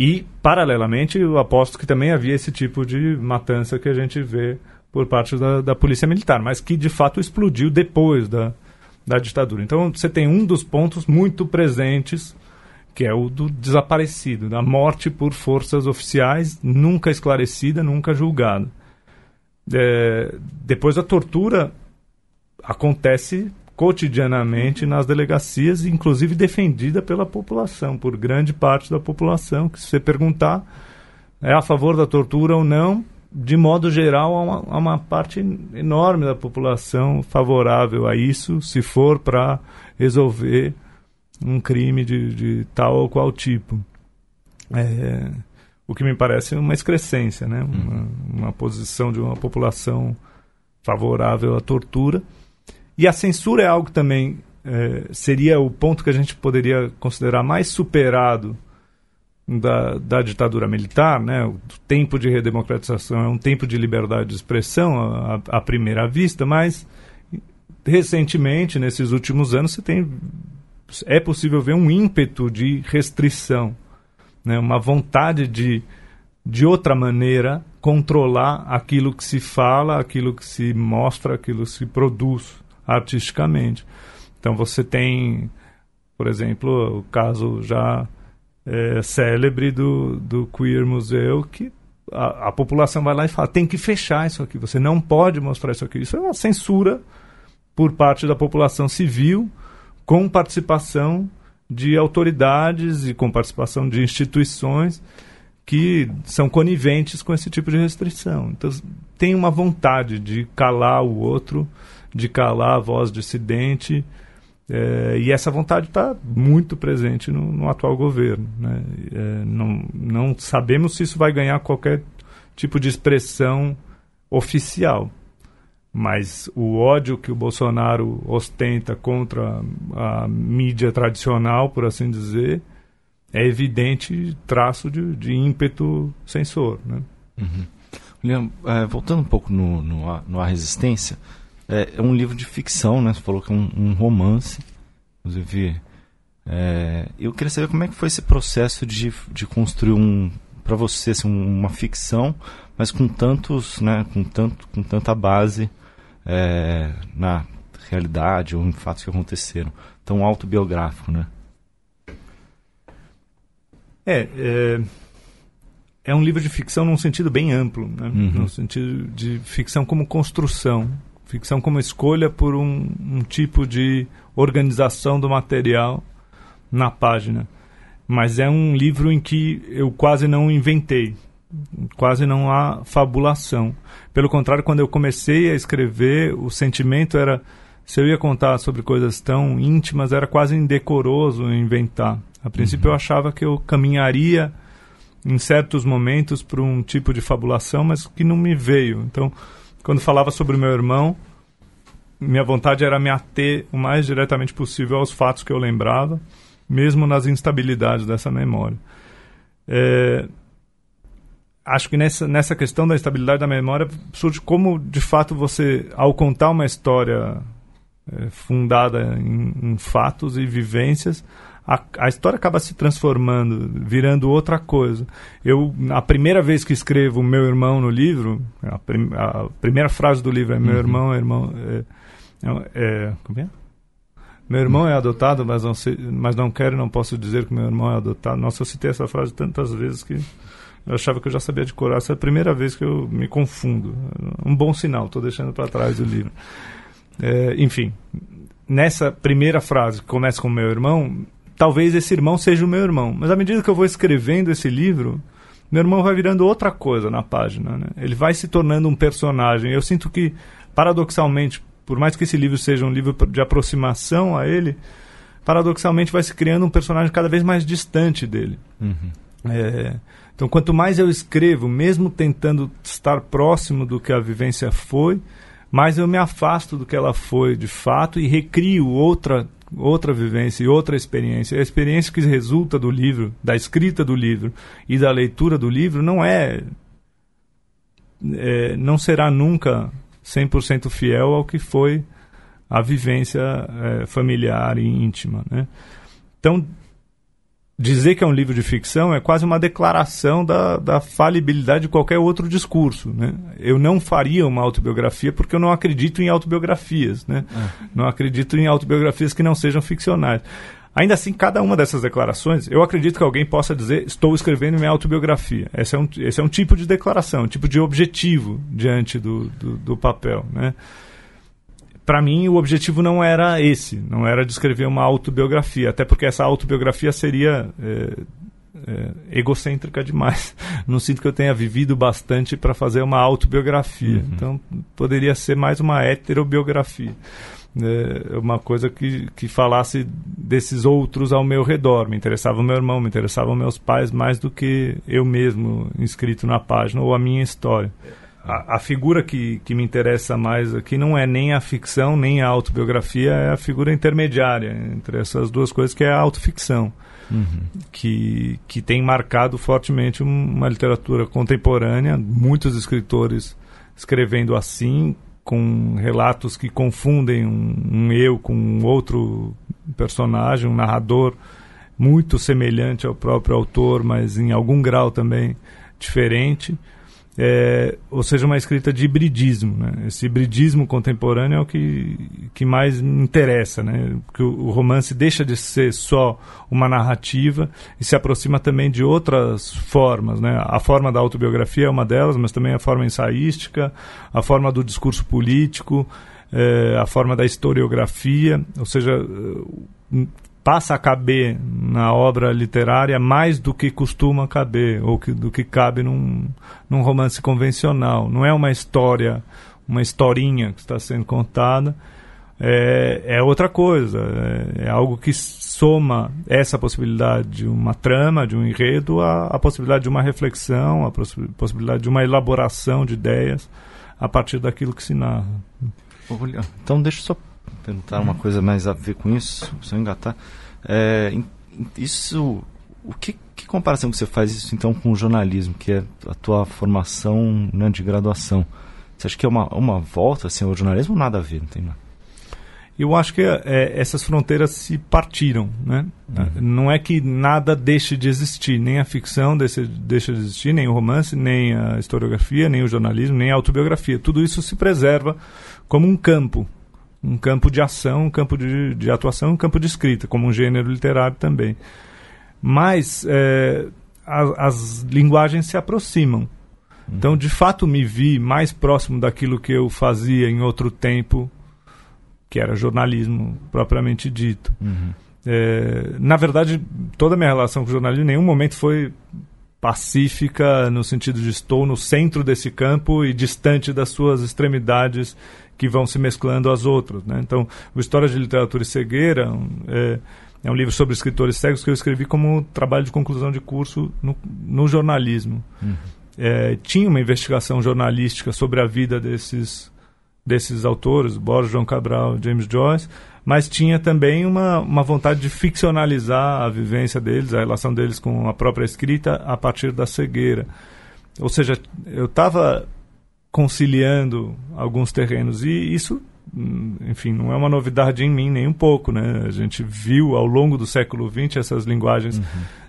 e, paralelamente, eu aposto que também havia esse tipo de matança que a gente vê por parte da, da polícia militar, mas que de fato explodiu depois da, da ditadura. Então você tem um dos pontos muito presentes, que é o do desaparecido, da morte por forças oficiais, nunca esclarecida, nunca julgada. É, depois a tortura acontece cotidianamente nas delegacias, inclusive defendida pela população, por grande parte da população, que se você perguntar é a favor da tortura ou não, de modo geral, há uma, há uma parte enorme da população favorável a isso, se for para resolver um crime de, de, tal ou qual tipo. É, o que me parece uma excrescência, né? Uma, uhum. uma posição de uma população favorável à tortura. E a censura é algo também é, seria o ponto que a gente poderia considerar mais superado da, da ditadura militar, né? O tempo de redemocratização é um tempo de liberdade de expressão à, à primeira vista, mas recentemente, nesses últimos anos, você tem é possível ver um ímpeto de restrição, né? Uma vontade de de outra maneira controlar aquilo que se fala, aquilo que se mostra, aquilo que se produz artisticamente. Então você tem, por exemplo, o caso já é, célebre do, do Queer Museu, que a, a, população vai lá e fala: tem que fechar isso aqui, você não pode mostrar isso aqui. Isso é uma censura por parte da população civil, com participação de autoridades e com participação de instituições que são coniventes com esse tipo de restrição. Então, tem uma vontade de calar o outro, de calar a voz dissidente é, e essa vontade está muito presente no, no, atual governo. Né? É, não, não sabemos se isso vai ganhar qualquer tipo de expressão oficial. Mas o ódio que o Bolsonaro ostenta contra a mídia tradicional, por assim dizer, é evidente traço de, de ímpeto censor. Né? Uhum. É, voltando um pouco no, no, no A Resistência, é, é, um livro de ficção, né? Você falou que é um, um romance. Inclusive, é, eu queria saber como é que foi esse processo de, de construir um para você assim, uma ficção, mas com tantos, né, com tanto, com tanta base é, na realidade ou em fatos que aconteceram, tão autobiográfico, né? É, é, é um livro de ficção num sentido bem amplo, né? uhum. no sentido de ficção como construção, ficção como escolha por um, um tipo de organização do material na página. Mas é um livro em que eu quase não inventei, quase não há fabulação. Pelo contrário, quando eu comecei a escrever, o sentimento era se eu ia contar sobre coisas tão íntimas, era quase indecoroso inventar. A princípio uhum. eu achava que eu caminharia em certos momentos para um tipo de fabulação, mas que não me veio. Então, quando falava sobre o meu irmão, minha vontade era me ater o mais diretamente possível aos fatos que eu lembrava, mesmo nas instabilidades dessa memória. É, acho que nessa, nessa questão da estabilidade da memória surge como, de fato, você, ao contar uma história é, fundada em, em, fatos e vivências, a, a, história acaba se transformando, virando outra coisa. Eu, a primeira vez que escrevo meu irmão no livro, a, prim, a primeira frase do livro é meu uhum. irmão, irmão. É, é, como é? Meu irmão é adotado, mas não, mas não quero e não posso dizer que meu irmão é adotado. Nossa, eu citei essa frase tantas vezes que eu achava que eu já sabia decorar. Essa é a primeira vez que eu me confundo. Um bom sinal, estou deixando para trás o livro. É, enfim, nessa primeira frase que começa com meu irmão, talvez esse irmão seja o meu irmão. Mas à medida que eu vou escrevendo esse livro, meu irmão vai virando outra coisa na página. Né? Ele vai se tornando um personagem. Eu sinto que, paradoxalmente, por mais que esse livro seja um livro de aproximação a ele, paradoxalmente vai se criando um personagem cada vez mais distante dele. Uhum. É, então, quanto mais eu escrevo, mesmo tentando estar próximo do que a vivência foi, mais eu me afasto do que ela foi de fato e recrio outra outra vivência e outra experiência. A experiência que resulta do livro, da escrita do livro e da leitura do livro não é, é não será nunca 100% fiel ao que foi a vivência é, familiar e íntima. Né? Então, dizer que é um livro de ficção é quase uma declaração da, da falibilidade de qualquer outro discurso. Né? Eu não faria uma autobiografia porque eu não acredito em autobiografias. Né? É. Não acredito em autobiografias que não sejam ficcionais. Ainda assim, cada uma dessas declarações, eu acredito que alguém possa dizer: estou escrevendo minha autobiografia. Esse é um, esse é um tipo de declaração, um tipo de objetivo diante do, do, do papel. Né? Para mim, o objetivo não era esse, não era de escrever uma autobiografia, até porque essa autobiografia seria. É, é, egocêntrica demais. *laughs* Não sinto que eu tenha vivido bastante para fazer uma autobiografia. Uhum. Então, poderia ser mais uma heterobiografia. É uma coisa que, que falasse desses outros ao meu redor. Me interessava o meu irmão, me interessavam meus pais mais do que eu mesmo inscrito na página ou a minha história a, a, figura que, que me interessa mais aqui não é nem a ficção nem a autobiografia, é a figura intermediária entre essas duas coisas, que é a autoficção, uhum. que, que tem marcado fortemente uma literatura contemporânea, muitos escritores escrevendo assim, com relatos que confundem um, um eu com um outro personagem, um narrador muito semelhante ao próprio autor, mas em algum grau também diferente é, ou seja, uma escrita de hibridismo. Né? Esse hibridismo contemporâneo é o que, que mais me interessa, né? porque o, o, romance deixa de ser só uma narrativa e se aproxima também de outras formas. Né? A forma da autobiografia é uma delas, mas também a forma ensaística, a forma do discurso político, é, a forma da historiografia, ou seja, passa a caber na obra literária mais do que costuma caber, ou que, do que cabe num, num romance convencional. Não é uma história, uma historinha que está sendo contada, é, é outra coisa, é, é, algo que soma essa possibilidade de uma trama, de um enredo, à, à possibilidade de uma reflexão, a possibilidade de uma elaboração de ideias a partir daquilo que se narra. Então deixa eu só perguntar uma coisa mais a ver com isso, se eu engatar. É, isso, o que, que, comparação que você faz isso então com o jornalismo, que é a tua formação né, de graduação? Você acha que é uma, uma volta assim, ao jornalismo ou nada a ver? Não tem nada? Eu acho que é, essas fronteiras se partiram, né? Uhum. Não é que nada deixe de existir, nem a ficção deixa, deixa de existir, nem o romance, nem a historiografia, nem o jornalismo, nem a autobiografia. Tudo isso se preserva como um campo, um campo de ação, um campo de, de atuação, um campo de escrita, como um gênero literário também. Mas é, a, as linguagens se aproximam. Uhum. Então, de fato, me vi mais próximo daquilo que eu fazia em outro tempo, que era jornalismo propriamente dito. Uhum. É, na verdade, toda a minha relação com o jornalismo em nenhum momento foi pacífica, no sentido de estou no centro desse campo e distante das suas extremidades que vão se mesclando às outras. Né? Então, o História de Literatura e Cegueira é, é, um livro sobre escritores cegos que eu escrevi como trabalho de conclusão de curso no, no jornalismo. Uhum. É, tinha uma investigação jornalística sobre a vida desses, desses autores, Borges, João Cabral, James Joyce, mas tinha também uma, uma vontade de ficcionalizar a vivência deles, a relação deles com a própria escrita a partir da cegueira. Ou seja, eu estava conciliando alguns terrenos. E isso, enfim, não é uma novidade em mim nem um pouco. Né? A gente viu ao longo do século XX essas linguagens uhum.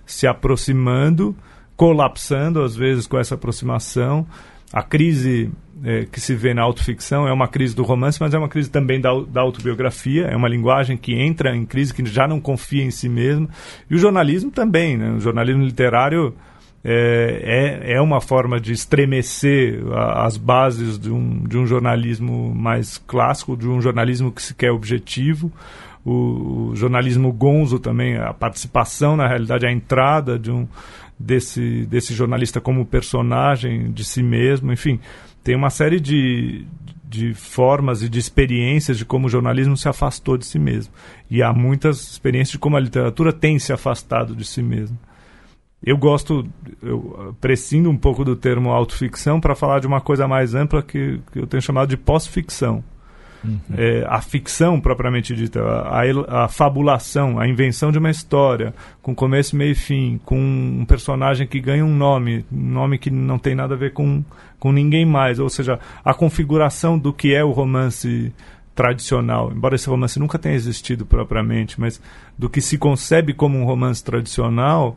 se aproximando, colapsando às vezes com essa aproximação. A crise é, que se vê na autoficção é uma crise do romance, mas é uma crise também da, da autobiografia. É uma linguagem que entra em crise, que já não confia em si mesmo. E o jornalismo também. Né? O jornalismo literário é, é, é uma forma de estremecer a, as bases de um, de um jornalismo mais clássico, de um jornalismo que se quer objetivo. O, o jornalismo gonzo também, a participação, na realidade, a entrada de um, desse, desse jornalista como personagem de si mesmo, enfim, tem uma série de, de formas e de experiências de como o jornalismo se afastou de si mesmo. E há muitas experiências de como a literatura tem se afastado de si mesmo. Eu gosto, eu prescindo um pouco do termo autoficção para falar de uma coisa mais ampla que, que eu tenho chamado de pós-ficção. Uhum. É, a ficção propriamente dita, a, a, fabulação, a invenção de uma história, com começo, meio e fim, com um personagem que ganha um nome, um nome que não tem nada a ver com, com ninguém mais, ou seja, a configuração do que é o romance tradicional, embora esse romance nunca tenha existido propriamente, mas do que se concebe como um romance tradicional,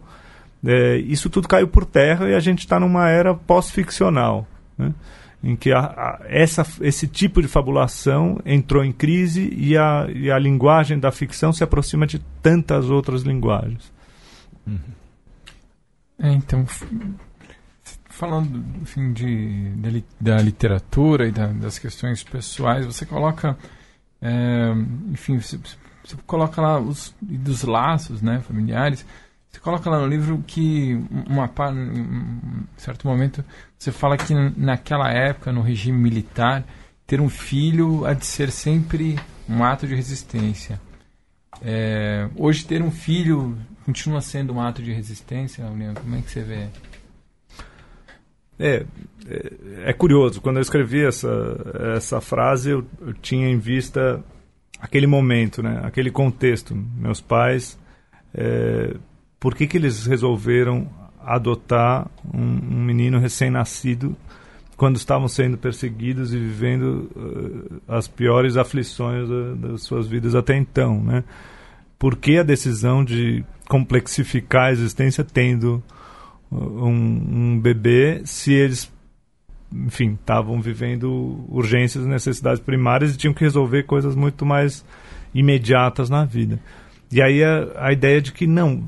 é, isso tudo caiu por terra e a gente está numa era pós-ficcional, né? em que a, a, essa, esse tipo de fabulação entrou em crise e a, e a linguagem da ficção se aproxima de tantas outras linguagens. Uhum. É, então, falando enfim, de, de, da literatura e da, das questões pessoais, você coloca, é, enfim, você, você, coloca lá os dos laços, né, familiares Você coloca lá no livro que uma em certo momento você fala que naquela época no regime militar ter um filho há de ser sempre um ato de resistência. É, hoje ter um filho continua sendo um ato de resistência, Leandro? Como é que você vê? É, é, é, curioso. Quando eu escrevi essa, essa frase, eu, eu, tinha em vista aquele momento, né? aquele contexto. Meus pais, é, por que, que eles resolveram adotar um, um menino recém-nascido quando estavam sendo perseguidos e vivendo uh, as piores aflições uh, das suas vidas até então, né? Por que a decisão de complexificar a existência tendo um, um bebê se eles, enfim, estavam vivendo urgências necessidades primárias e tinham que resolver coisas muito mais imediatas na vida? E aí a, a ideia de que não,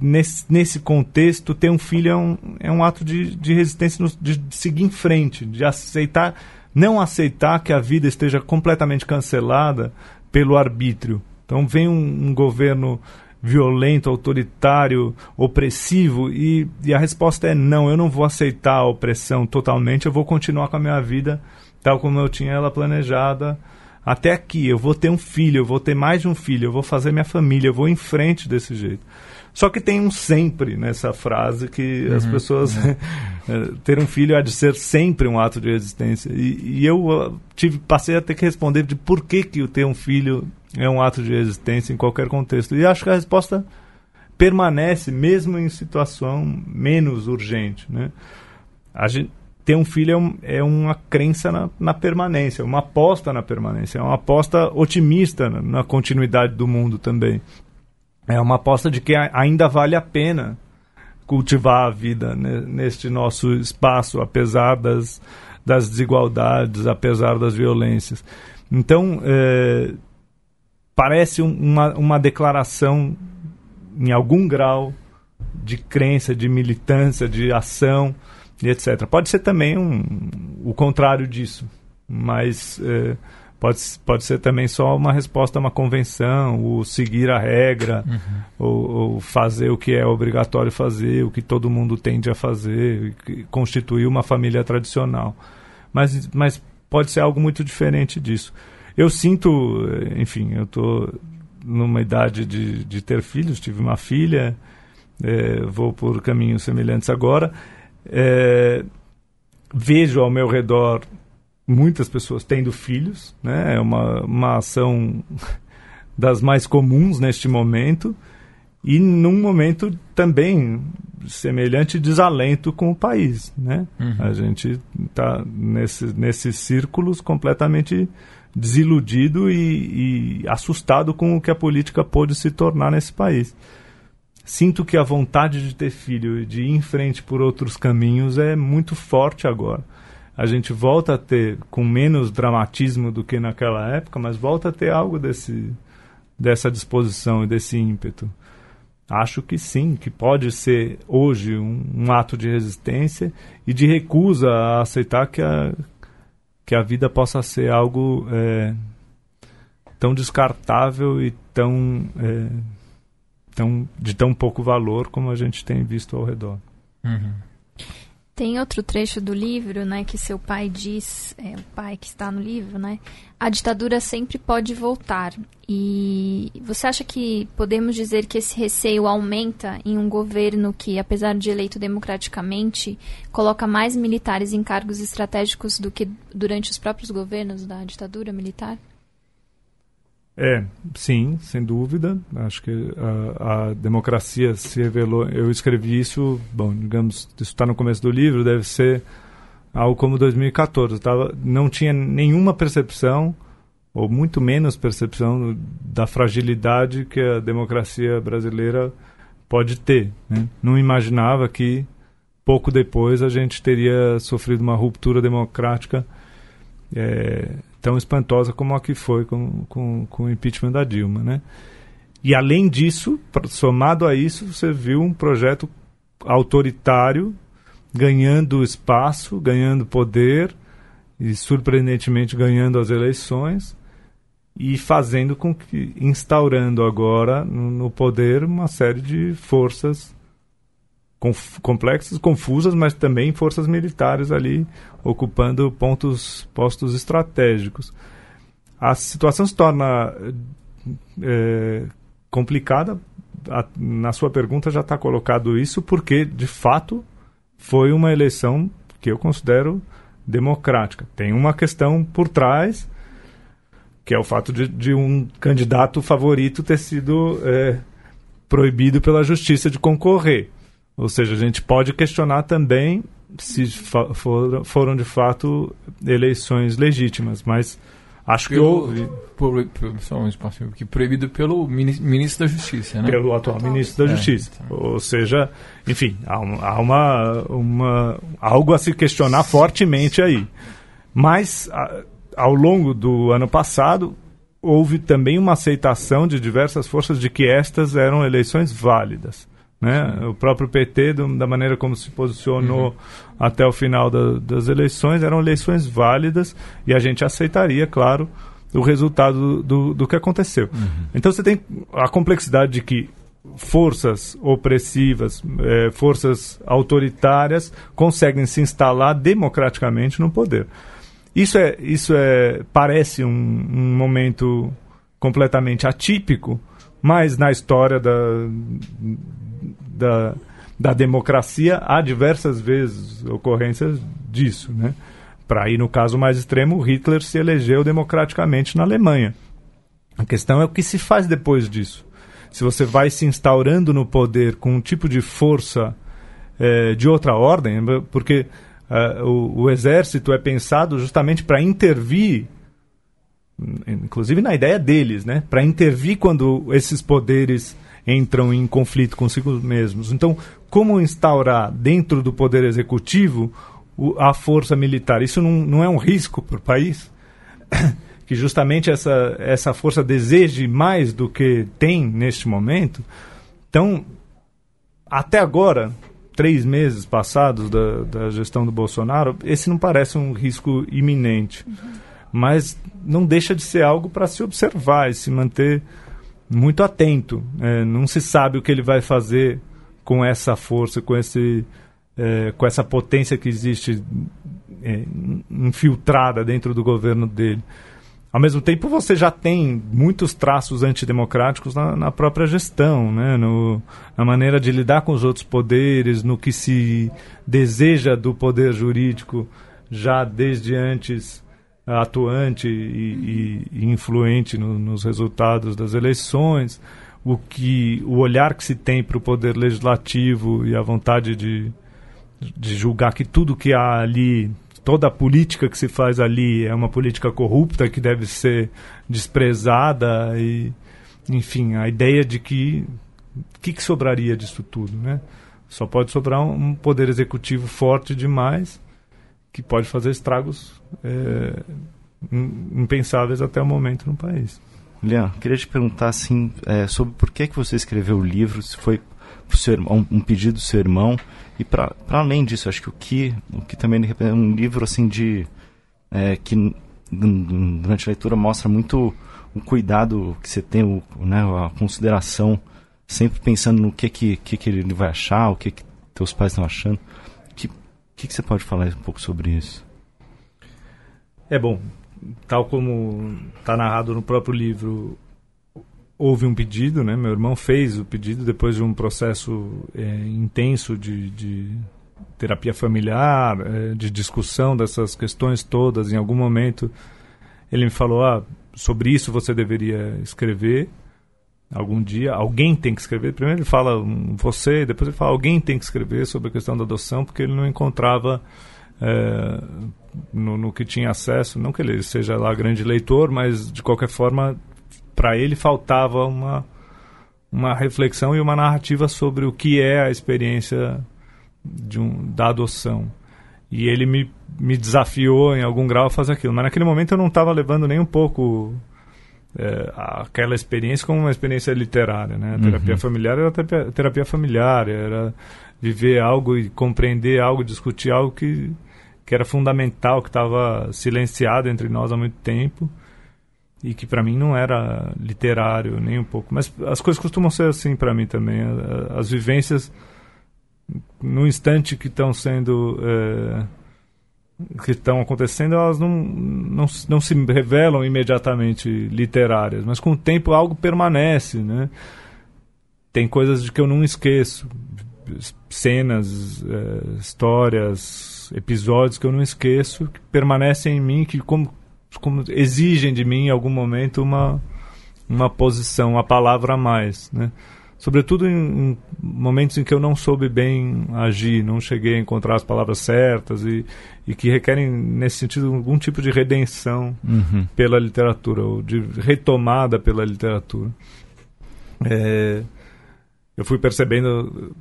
nesse, nesse contexto, ter um filho é um, é um ato de, de resistência, no, de, de seguir em frente, de aceitar, não aceitar que a vida esteja completamente cancelada pelo arbítrio. Então vem um, um governo violento, autoritário, opressivo e, e, a resposta é não, eu não vou aceitar a opressão totalmente, eu vou continuar com a minha vida tal como eu tinha ela planejada até aqui, eu vou ter um filho, eu vou ter mais de um filho, eu vou fazer minha família, eu vou em frente desse jeito. Só que tem um sempre nessa frase que uhum, as pessoas. Uhum. Eh, *laughs* ter um filho há de ser sempre um ato de resistência. E, e eu uh, tive, passei a ter que responder de por que, que ter um filho é um ato de resistência em qualquer contexto. E acho que a resposta permanece mesmo em situação menos urgente. Né? A gente, ter um filho é, é uma crença na, na, permanência, uma aposta na permanência, é uma aposta otimista na, na, continuidade do mundo também. É uma aposta de que ainda vale a pena cultivar a vida né, neste nosso espaço, apesar das, das desigualdades, apesar das violências. Então, é, parece uma, uma declaração, em algum grau, de crença, de militância, de ação e etc. Pode ser também um, o contrário disso, mas é, pode, pode ser também só uma resposta a uma convenção, o seguir a regra, uhum. ou, ou, fazer o que é obrigatório fazer, o que todo mundo tende a fazer, constituir uma família tradicional. Mas, mas pode ser algo muito diferente disso. Eu sinto, enfim, eu estou numa idade de, de ter filhos, tive uma filha, é, vou por caminhos semelhantes agora é, vejo ao meu redor muitas pessoas tendo filhos, né? É uma, uma ação *laughs* das mais comuns neste momento e num momento também semelhante desalento com o país, né? Uhum. A gente está nesse, nesses círculos completamente desiludido e, e assustado com o que a política pôde se tornar nesse país sinto que a vontade de ter filho e de ir em frente por outros caminhos é muito forte agora. A gente volta a ter, com menos dramatismo do que naquela época, mas volta a ter algo desse, dessa disposição e desse ímpeto. Acho que sim, que pode ser hoje um, um ato de resistência e de recusa a aceitar que a, que a vida possa ser algo é, tão descartável e tão. É, tão, de tão pouco valor como a gente tem visto ao redor. Uhum. Tem outro trecho do livro, né, que seu pai diz, é, o pai que está no livro, né, a ditadura sempre pode voltar. E você acha que podemos dizer que esse receio aumenta em um governo que, apesar de eleito democraticamente, coloca mais militares em cargos estratégicos do que durante os próprios governos da ditadura militar? É, sim, sem dúvida. Acho que a, a, democracia se revelou. Eu escrevi isso, bom, digamos, isso está no começo do livro, deve ser algo como 2014. Eu tava, não tinha nenhuma percepção, ou muito menos percepção, da fragilidade que a democracia brasileira pode ter. Né? Não imaginava que pouco depois a gente teria sofrido uma ruptura democrática. É, tão espantosa como a que foi com, com, com o impeachment da Dilma, né? E além disso, somado a isso, você viu um projeto autoritário ganhando espaço, ganhando poder e surpreendentemente ganhando as eleições e fazendo com que instaurando agora no, no poder uma série de forças conf, complexas, confusas, mas também forças militares ali ocupando pontos postos estratégicos. A situação se torna é, complicada. A, na sua pergunta já está colocado isso porque de fato foi uma eleição que eu considero democrática. Tem uma questão por trás que é o fato de, de um candidato favorito ter sido é, proibido pela justiça de concorrer. Ou seja, a gente pode questionar também se for, foram de fato eleições legítimas, mas acho pelo, que houve. Por, por, só um espaço aqui, proibido pelo ministro da Justiça, né? Pelo atual ministro da é, Justiça. Então. Ou seja, enfim, há, há uma, uma, algo a se questionar fortemente aí. Mas ao longo do ano passado, houve também uma aceitação de diversas forças de que estas eram eleições válidas. Né? O próprio PT, do, da maneira como se posicionou uhum. até o final da, das eleições, eram eleições válidas e a gente aceitaria, claro, o resultado do, do, que aconteceu. Uhum. Então você tem a complexidade de que forças opressivas, eh, forças autoritárias conseguem se instalar democraticamente no poder. Isso é, isso é parece um, um momento completamente atípico, mas na história da, da, da democracia há diversas vezes ocorrências disso, né? Para ir no caso mais extremo, Hitler se elegeu democraticamente na Alemanha. A questão é o que se faz depois disso. Se você vai se instaurando no poder com um tipo de força é, de outra ordem, porque uh, o, o, exército é pensado justamente para intervir, inclusive na ideia deles, né? para intervir quando esses poderes entram em conflito consigo mesmos. Então, como instaurar dentro do poder executivo o, a força militar? Isso não, não é um risco para o país? *coughs* que justamente essa, essa força deseje mais do que tem neste momento. Então, até agora, três meses passados da, da gestão do Bolsonaro, esse não parece um risco iminente. Uhum. Mas não deixa de ser algo para se observar e se manter muito atento. É, não se sabe o que ele vai fazer com essa força, com, esse, é, com essa potência que existe é, infiltrada dentro do governo dele. Ao mesmo tempo, você já tem muitos traços antidemocráticos na, na própria gestão, né? no, na maneira de lidar com os outros poderes, no que se deseja do poder jurídico já desde antes atuante e, e, influente no, nos resultados das eleições, o que o olhar que se tem para o poder legislativo e a vontade de, de julgar que tudo que há ali toda a política que se faz ali é uma política corrupta que deve ser desprezada e enfim a ideia de que o que, que, sobraria disso tudo né? Só pode sobrar um, poder executivo forte demais que pode fazer estragos é, impensáveis até o momento no país Leon, queria te perguntar assim é, sobre por que que você escreveu o livro se foi um, um pedido do seu irmão e para além disso, acho que o que, o que também é um livro assim de é, que durante a leitura mostra muito o cuidado que você tem, o, né, a consideração, sempre pensando no que que, que, que ele vai achar, o que, que teus pais estão achando. O que, que, que você pode falar um pouco sobre isso? É bom, tal como está narrado no próprio livro, houve um pedido, né? Meu irmão fez o pedido depois de um processo é, intenso de, de, terapia familiar, é, de discussão dessas questões todas. Em algum momento ele me falou: ah, sobre isso você deveria escrever algum dia. Alguém tem que escrever. Primeiro ele fala você, depois ele fala alguém tem que escrever sobre a questão da adoção, porque ele não encontrava é, no, no, que tinha acesso, não que ele seja lá grande leitor, mas de qualquer forma para ele faltava uma, uma reflexão e uma narrativa sobre o que é a experiência de um, da adoção. E ele me, me desafiou em algum grau a fazer aquilo. Mas naquele momento eu não estava levando nem um pouco é, aquela experiência como uma experiência literária. Né? A terapia uhum. familiar era terapia, terapia familiar, era viver algo e compreender algo, discutir algo que, que era fundamental, que estava silenciado entre nós há muito tempo e que para mim não era literário nem um pouco. Mas as coisas costumam ser assim para mim também. As vivências no instante que estão sendo é, que estão acontecendo, elas não, não, não se revelam imediatamente literárias, mas com o tempo algo permanece, né? Tem coisas de que eu não esqueço, cenas, é, histórias, episódios que eu não esqueço, que permanecem em mim, que como, como exigem de mim em algum momento uma, uma posição, uma palavra a mais, né? Sobretudo em, em momentos em que eu não soube bem agir, não cheguei a encontrar as palavras certas e, e que requerem, nesse sentido, algum tipo de redenção uhum. pela literatura, ou de retomada pela literatura. É, eu fui percebendo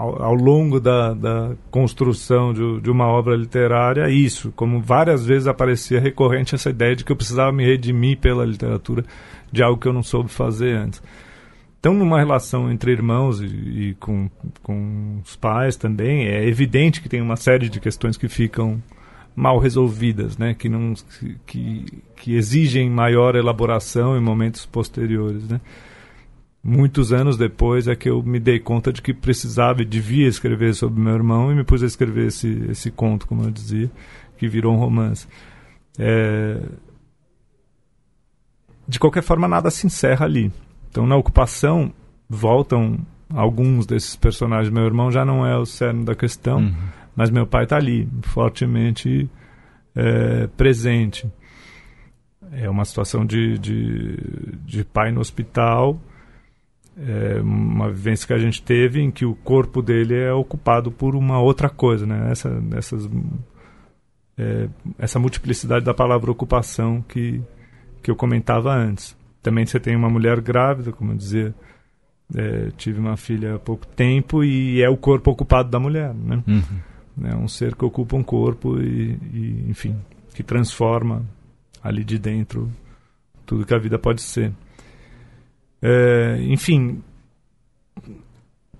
ao, ao longo da, da construção de, de, uma obra literária isso, como várias vezes aparecia recorrente essa ideia de que eu precisava me redimir pela literatura de algo que eu não soube fazer antes. Então, numa relação entre irmãos e, e com, com os pais também, é evidente que tem uma série de questões que ficam mal resolvidas, né? que, não, que, que exigem maior elaboração em momentos posteriores. Né? Muitos anos depois é que eu me dei conta de que precisava e devia escrever sobre meu irmão e me pus a escrever esse, esse conto, como eu dizia, que virou um romance. É... De qualquer forma, nada se encerra ali. Então, na ocupação, voltam alguns desses personagens. Meu irmão já não é o cerne da questão, uhum. mas meu pai está ali, fortemente é, presente. É uma situação de, de, de pai no hospital é uma vivência que a gente teve em que o corpo dele é ocupado por uma outra coisa, né? Essa, essas, é, essa multiplicidade da palavra ocupação que, que eu comentava antes. Também você tem uma mulher grávida, como eu dizia, é, tive uma filha há pouco tempo e é o corpo ocupado da mulher, né? Uhum. É um ser que ocupa um corpo e, e, enfim, que transforma ali de dentro tudo que a vida pode ser. É, enfim,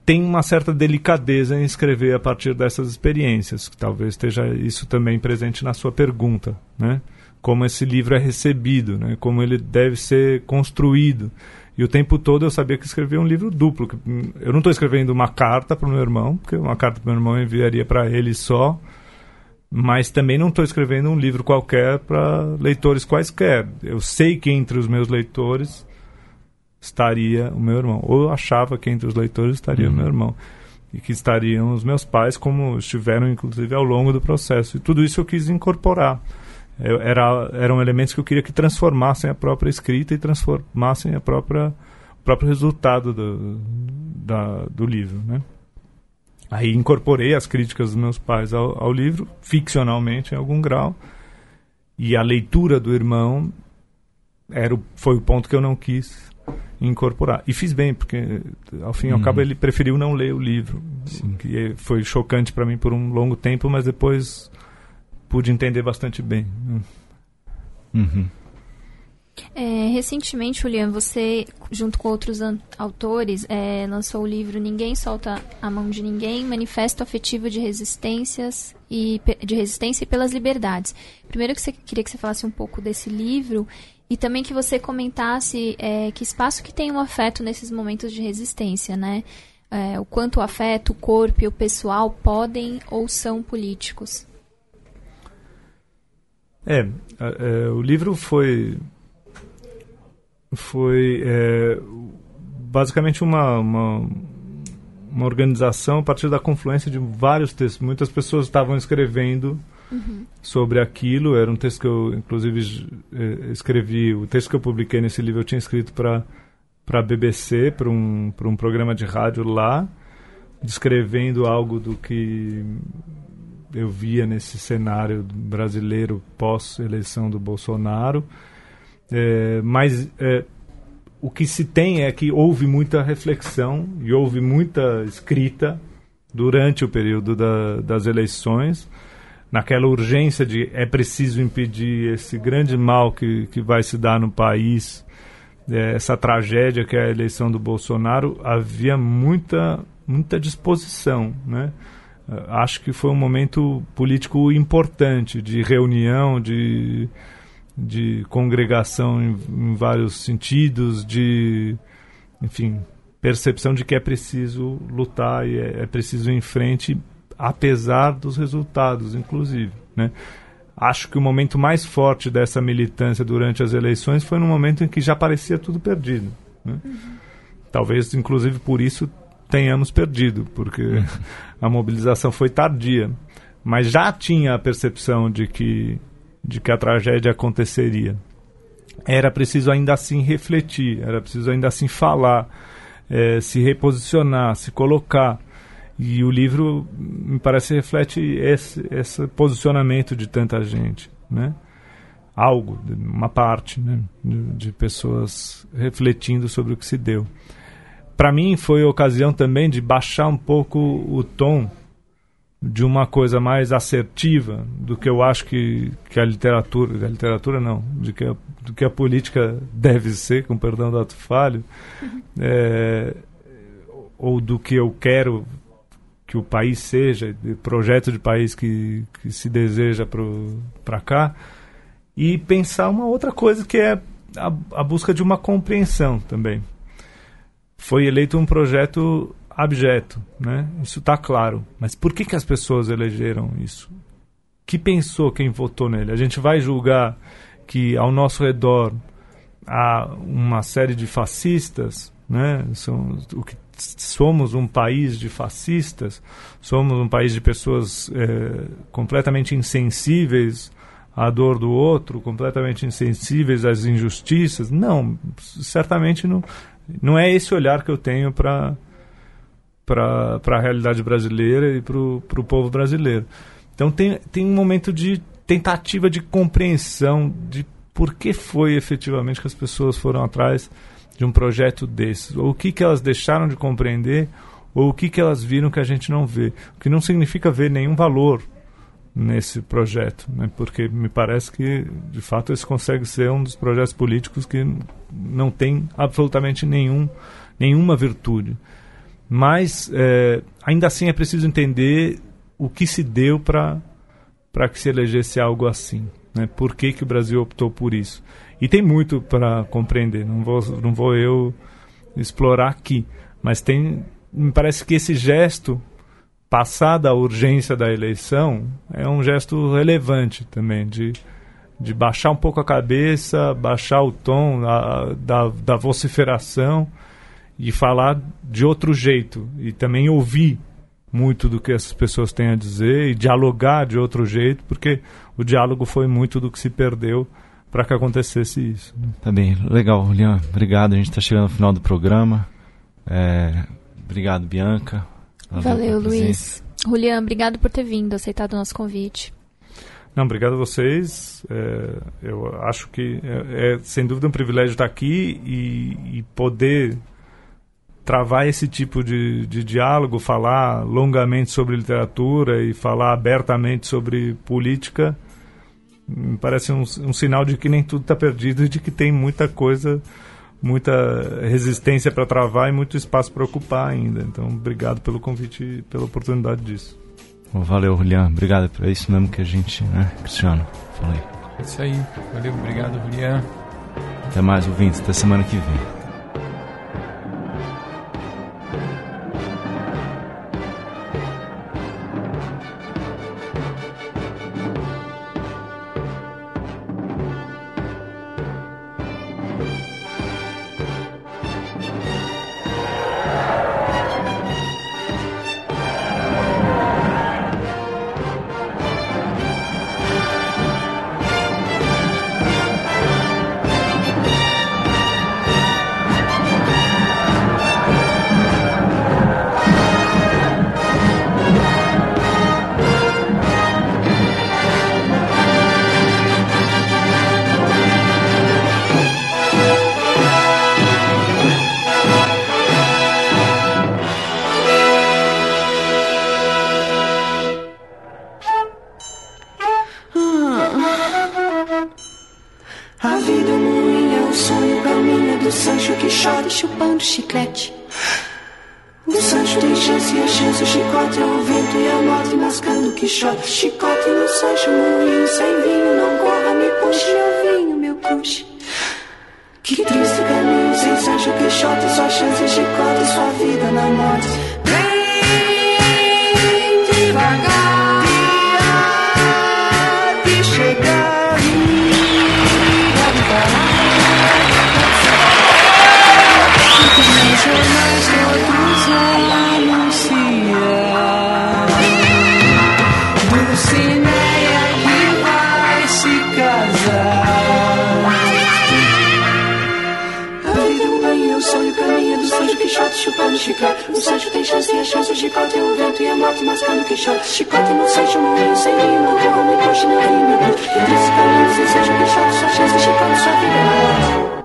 tem uma certa delicadeza em escrever a partir dessas experiências, que talvez esteja isso também presente na sua pergunta, né? Como esse livro é recebido, né? Como ele deve ser construído. E o tempo todo eu sabia que escrevia um livro duplo. Eu não estou escrevendo uma carta para o meu irmão, porque uma carta para o meu irmão eu enviaria para ele só, mas também não estou escrevendo um livro qualquer para leitores quaisquer. Eu sei que entre os meus leitores estaria o meu irmão. Ou eu achava que entre os leitores estaria uhum. o meu irmão. E que estariam os meus pais, como estiveram, inclusive, ao longo do processo. E tudo isso eu quis incorporar. Eu, era, eram elementos que eu queria que transformassem a própria escrita e transformassem a própria, o próprio resultado do, da, do livro. Né? Aí incorporei as críticas dos meus pais ao, ao livro, ficcionalmente, em algum grau. E a leitura do irmão era o, foi o ponto que eu não quis incorporar. E fiz bem, porque ao fim e ao uhum. cabo ele preferiu não ler o livro. Sim. Que foi chocante para mim por um longo tempo, mas depois pude entender bastante bem. Uhum. É, recentemente, Julian, você, junto com outros autores, é, lançou o livro Ninguém Solta a Mão de Ninguém, Manifesto Afetivo de Resistências e de Resistência e pelas Liberdades. Primeiro que você queria que você falasse um pouco desse livro e também que você comentasse é, que espaço que tem o afeto nesses momentos de resistência, né? É, o quanto o afeto, o corpo e o pessoal podem ou são políticos. É, é o livro foi foi é, basicamente uma, uma, uma organização a partir da confluência de vários textos. Muitas pessoas estavam escrevendo uhum. sobre aquilo. Era um texto que eu, inclusive, eh, escrevi. O texto que eu publiquei nesse livro eu tinha escrito para a BBC, para um, para um programa de rádio lá, descrevendo algo do que eu via nesse cenário brasileiro pós-eleição do Bolsonaro. É, mas é, o que se tem é que houve muita reflexão e houve muita escrita durante o período da, das eleições naquela urgência de é preciso impedir esse grande mal que, que vai se dar no país, é, essa tragédia que é a eleição do Bolsonaro, havia muita, muita disposição, né? Acho que foi um momento político importante de reunião, de, de congregação em, em vários sentidos, de, enfim, percepção de que é preciso lutar e é, é preciso ir em frente, apesar dos resultados, inclusive. Né? Acho que o momento mais forte dessa militância durante as eleições foi no momento em que já parecia tudo perdido. Né? Uhum. Talvez, inclusive, por isso tenhamos perdido, porque uhum. a mobilização foi tardia. Mas já tinha a percepção de que, de que a tragédia aconteceria. Era preciso ainda assim refletir, era preciso ainda assim falar, é, se reposicionar, se colocar. E o livro, me parece, reflete esse, esse posicionamento de tanta gente, né? Algo, uma parte, né? de, de pessoas refletindo sobre o que se deu. Para mim, foi ocasião também de baixar um pouco o tom de uma coisa mais assertiva do que eu acho que, que a literatura, a literatura não, de que a, do que a política *laughs* deve ser, com perdão do ato falho, é, ou do que eu quero que o país seja, de projeto de país que, que se deseja para cá, e pensar uma outra coisa que é a, a busca de uma compreensão também. Foi eleito um projeto abjeto, né? Isso está claro. Mas por que, que as pessoas elegeram isso? Que pensou quem votou nele? A gente vai julgar que ao nosso redor há uma série de fascistas, né? São, o que somos um país de fascistas, somos um país de pessoas é, completamente insensíveis à dor do outro, completamente insensíveis às injustiças. Não, certamente não, não é esse olhar que eu tenho para para a realidade brasileira e para o povo brasileiro. Então tem, tem um momento de tentativa de compreensão de por que foi efetivamente que as pessoas foram atrás de um projeto desses, ou o que, que elas deixaram de compreender, ou o que, que elas viram que a gente não vê. O que não significa ver nenhum valor nesse projeto, né? porque me parece que, de fato, esse consegue ser um dos projetos políticos que não tem absolutamente nenhum, nenhuma virtude. Mas, é, ainda assim, é preciso entender o que se deu para que se elegesse algo assim. Né? Por que, que o Brasil optou por isso? E tem muito para compreender, não vou, não vou eu explorar aqui, mas tem, me parece que esse gesto, passada a urgência da eleição, é um gesto relevante também, de, de baixar um pouco a cabeça, baixar o tom a, da, da vociferação e falar de outro jeito, e também ouvir muito do que essas pessoas têm a dizer e dialogar de outro jeito, porque o diálogo foi muito do que se perdeu para que acontecesse isso. Tá bem, legal, Julian. Obrigado. A gente está chegando ao final do programa. É, obrigado, Bianca. Valeu, Luiz. Julian, obrigado por ter vindo, aceitado o nosso convite. Não, obrigado a vocês. É, eu acho que é, é, sem dúvida um privilégio estar aqui e, e poder travar esse tipo de, de, diálogo, falar longamente sobre literatura e falar abertamente sobre política me parece um, um sinal de que nem tudo está perdido e de que tem muita coisa, muita resistência para travar e muito espaço para ocupar ainda. Então, obrigado pelo convite e pela oportunidade disso. Valeu, Julian. Obrigado. É isso mesmo que a gente, né, Cristiano? Falei. É isso aí. Valeu, obrigado, Julian. Até mais, ouvintes. Até semana que vem. chicote mascando quixote Chicote não seja um meio sem rima. Derrama e coxa na rima. Entre esse caminho sem seja um quixote Só chance de chicote, sua vida é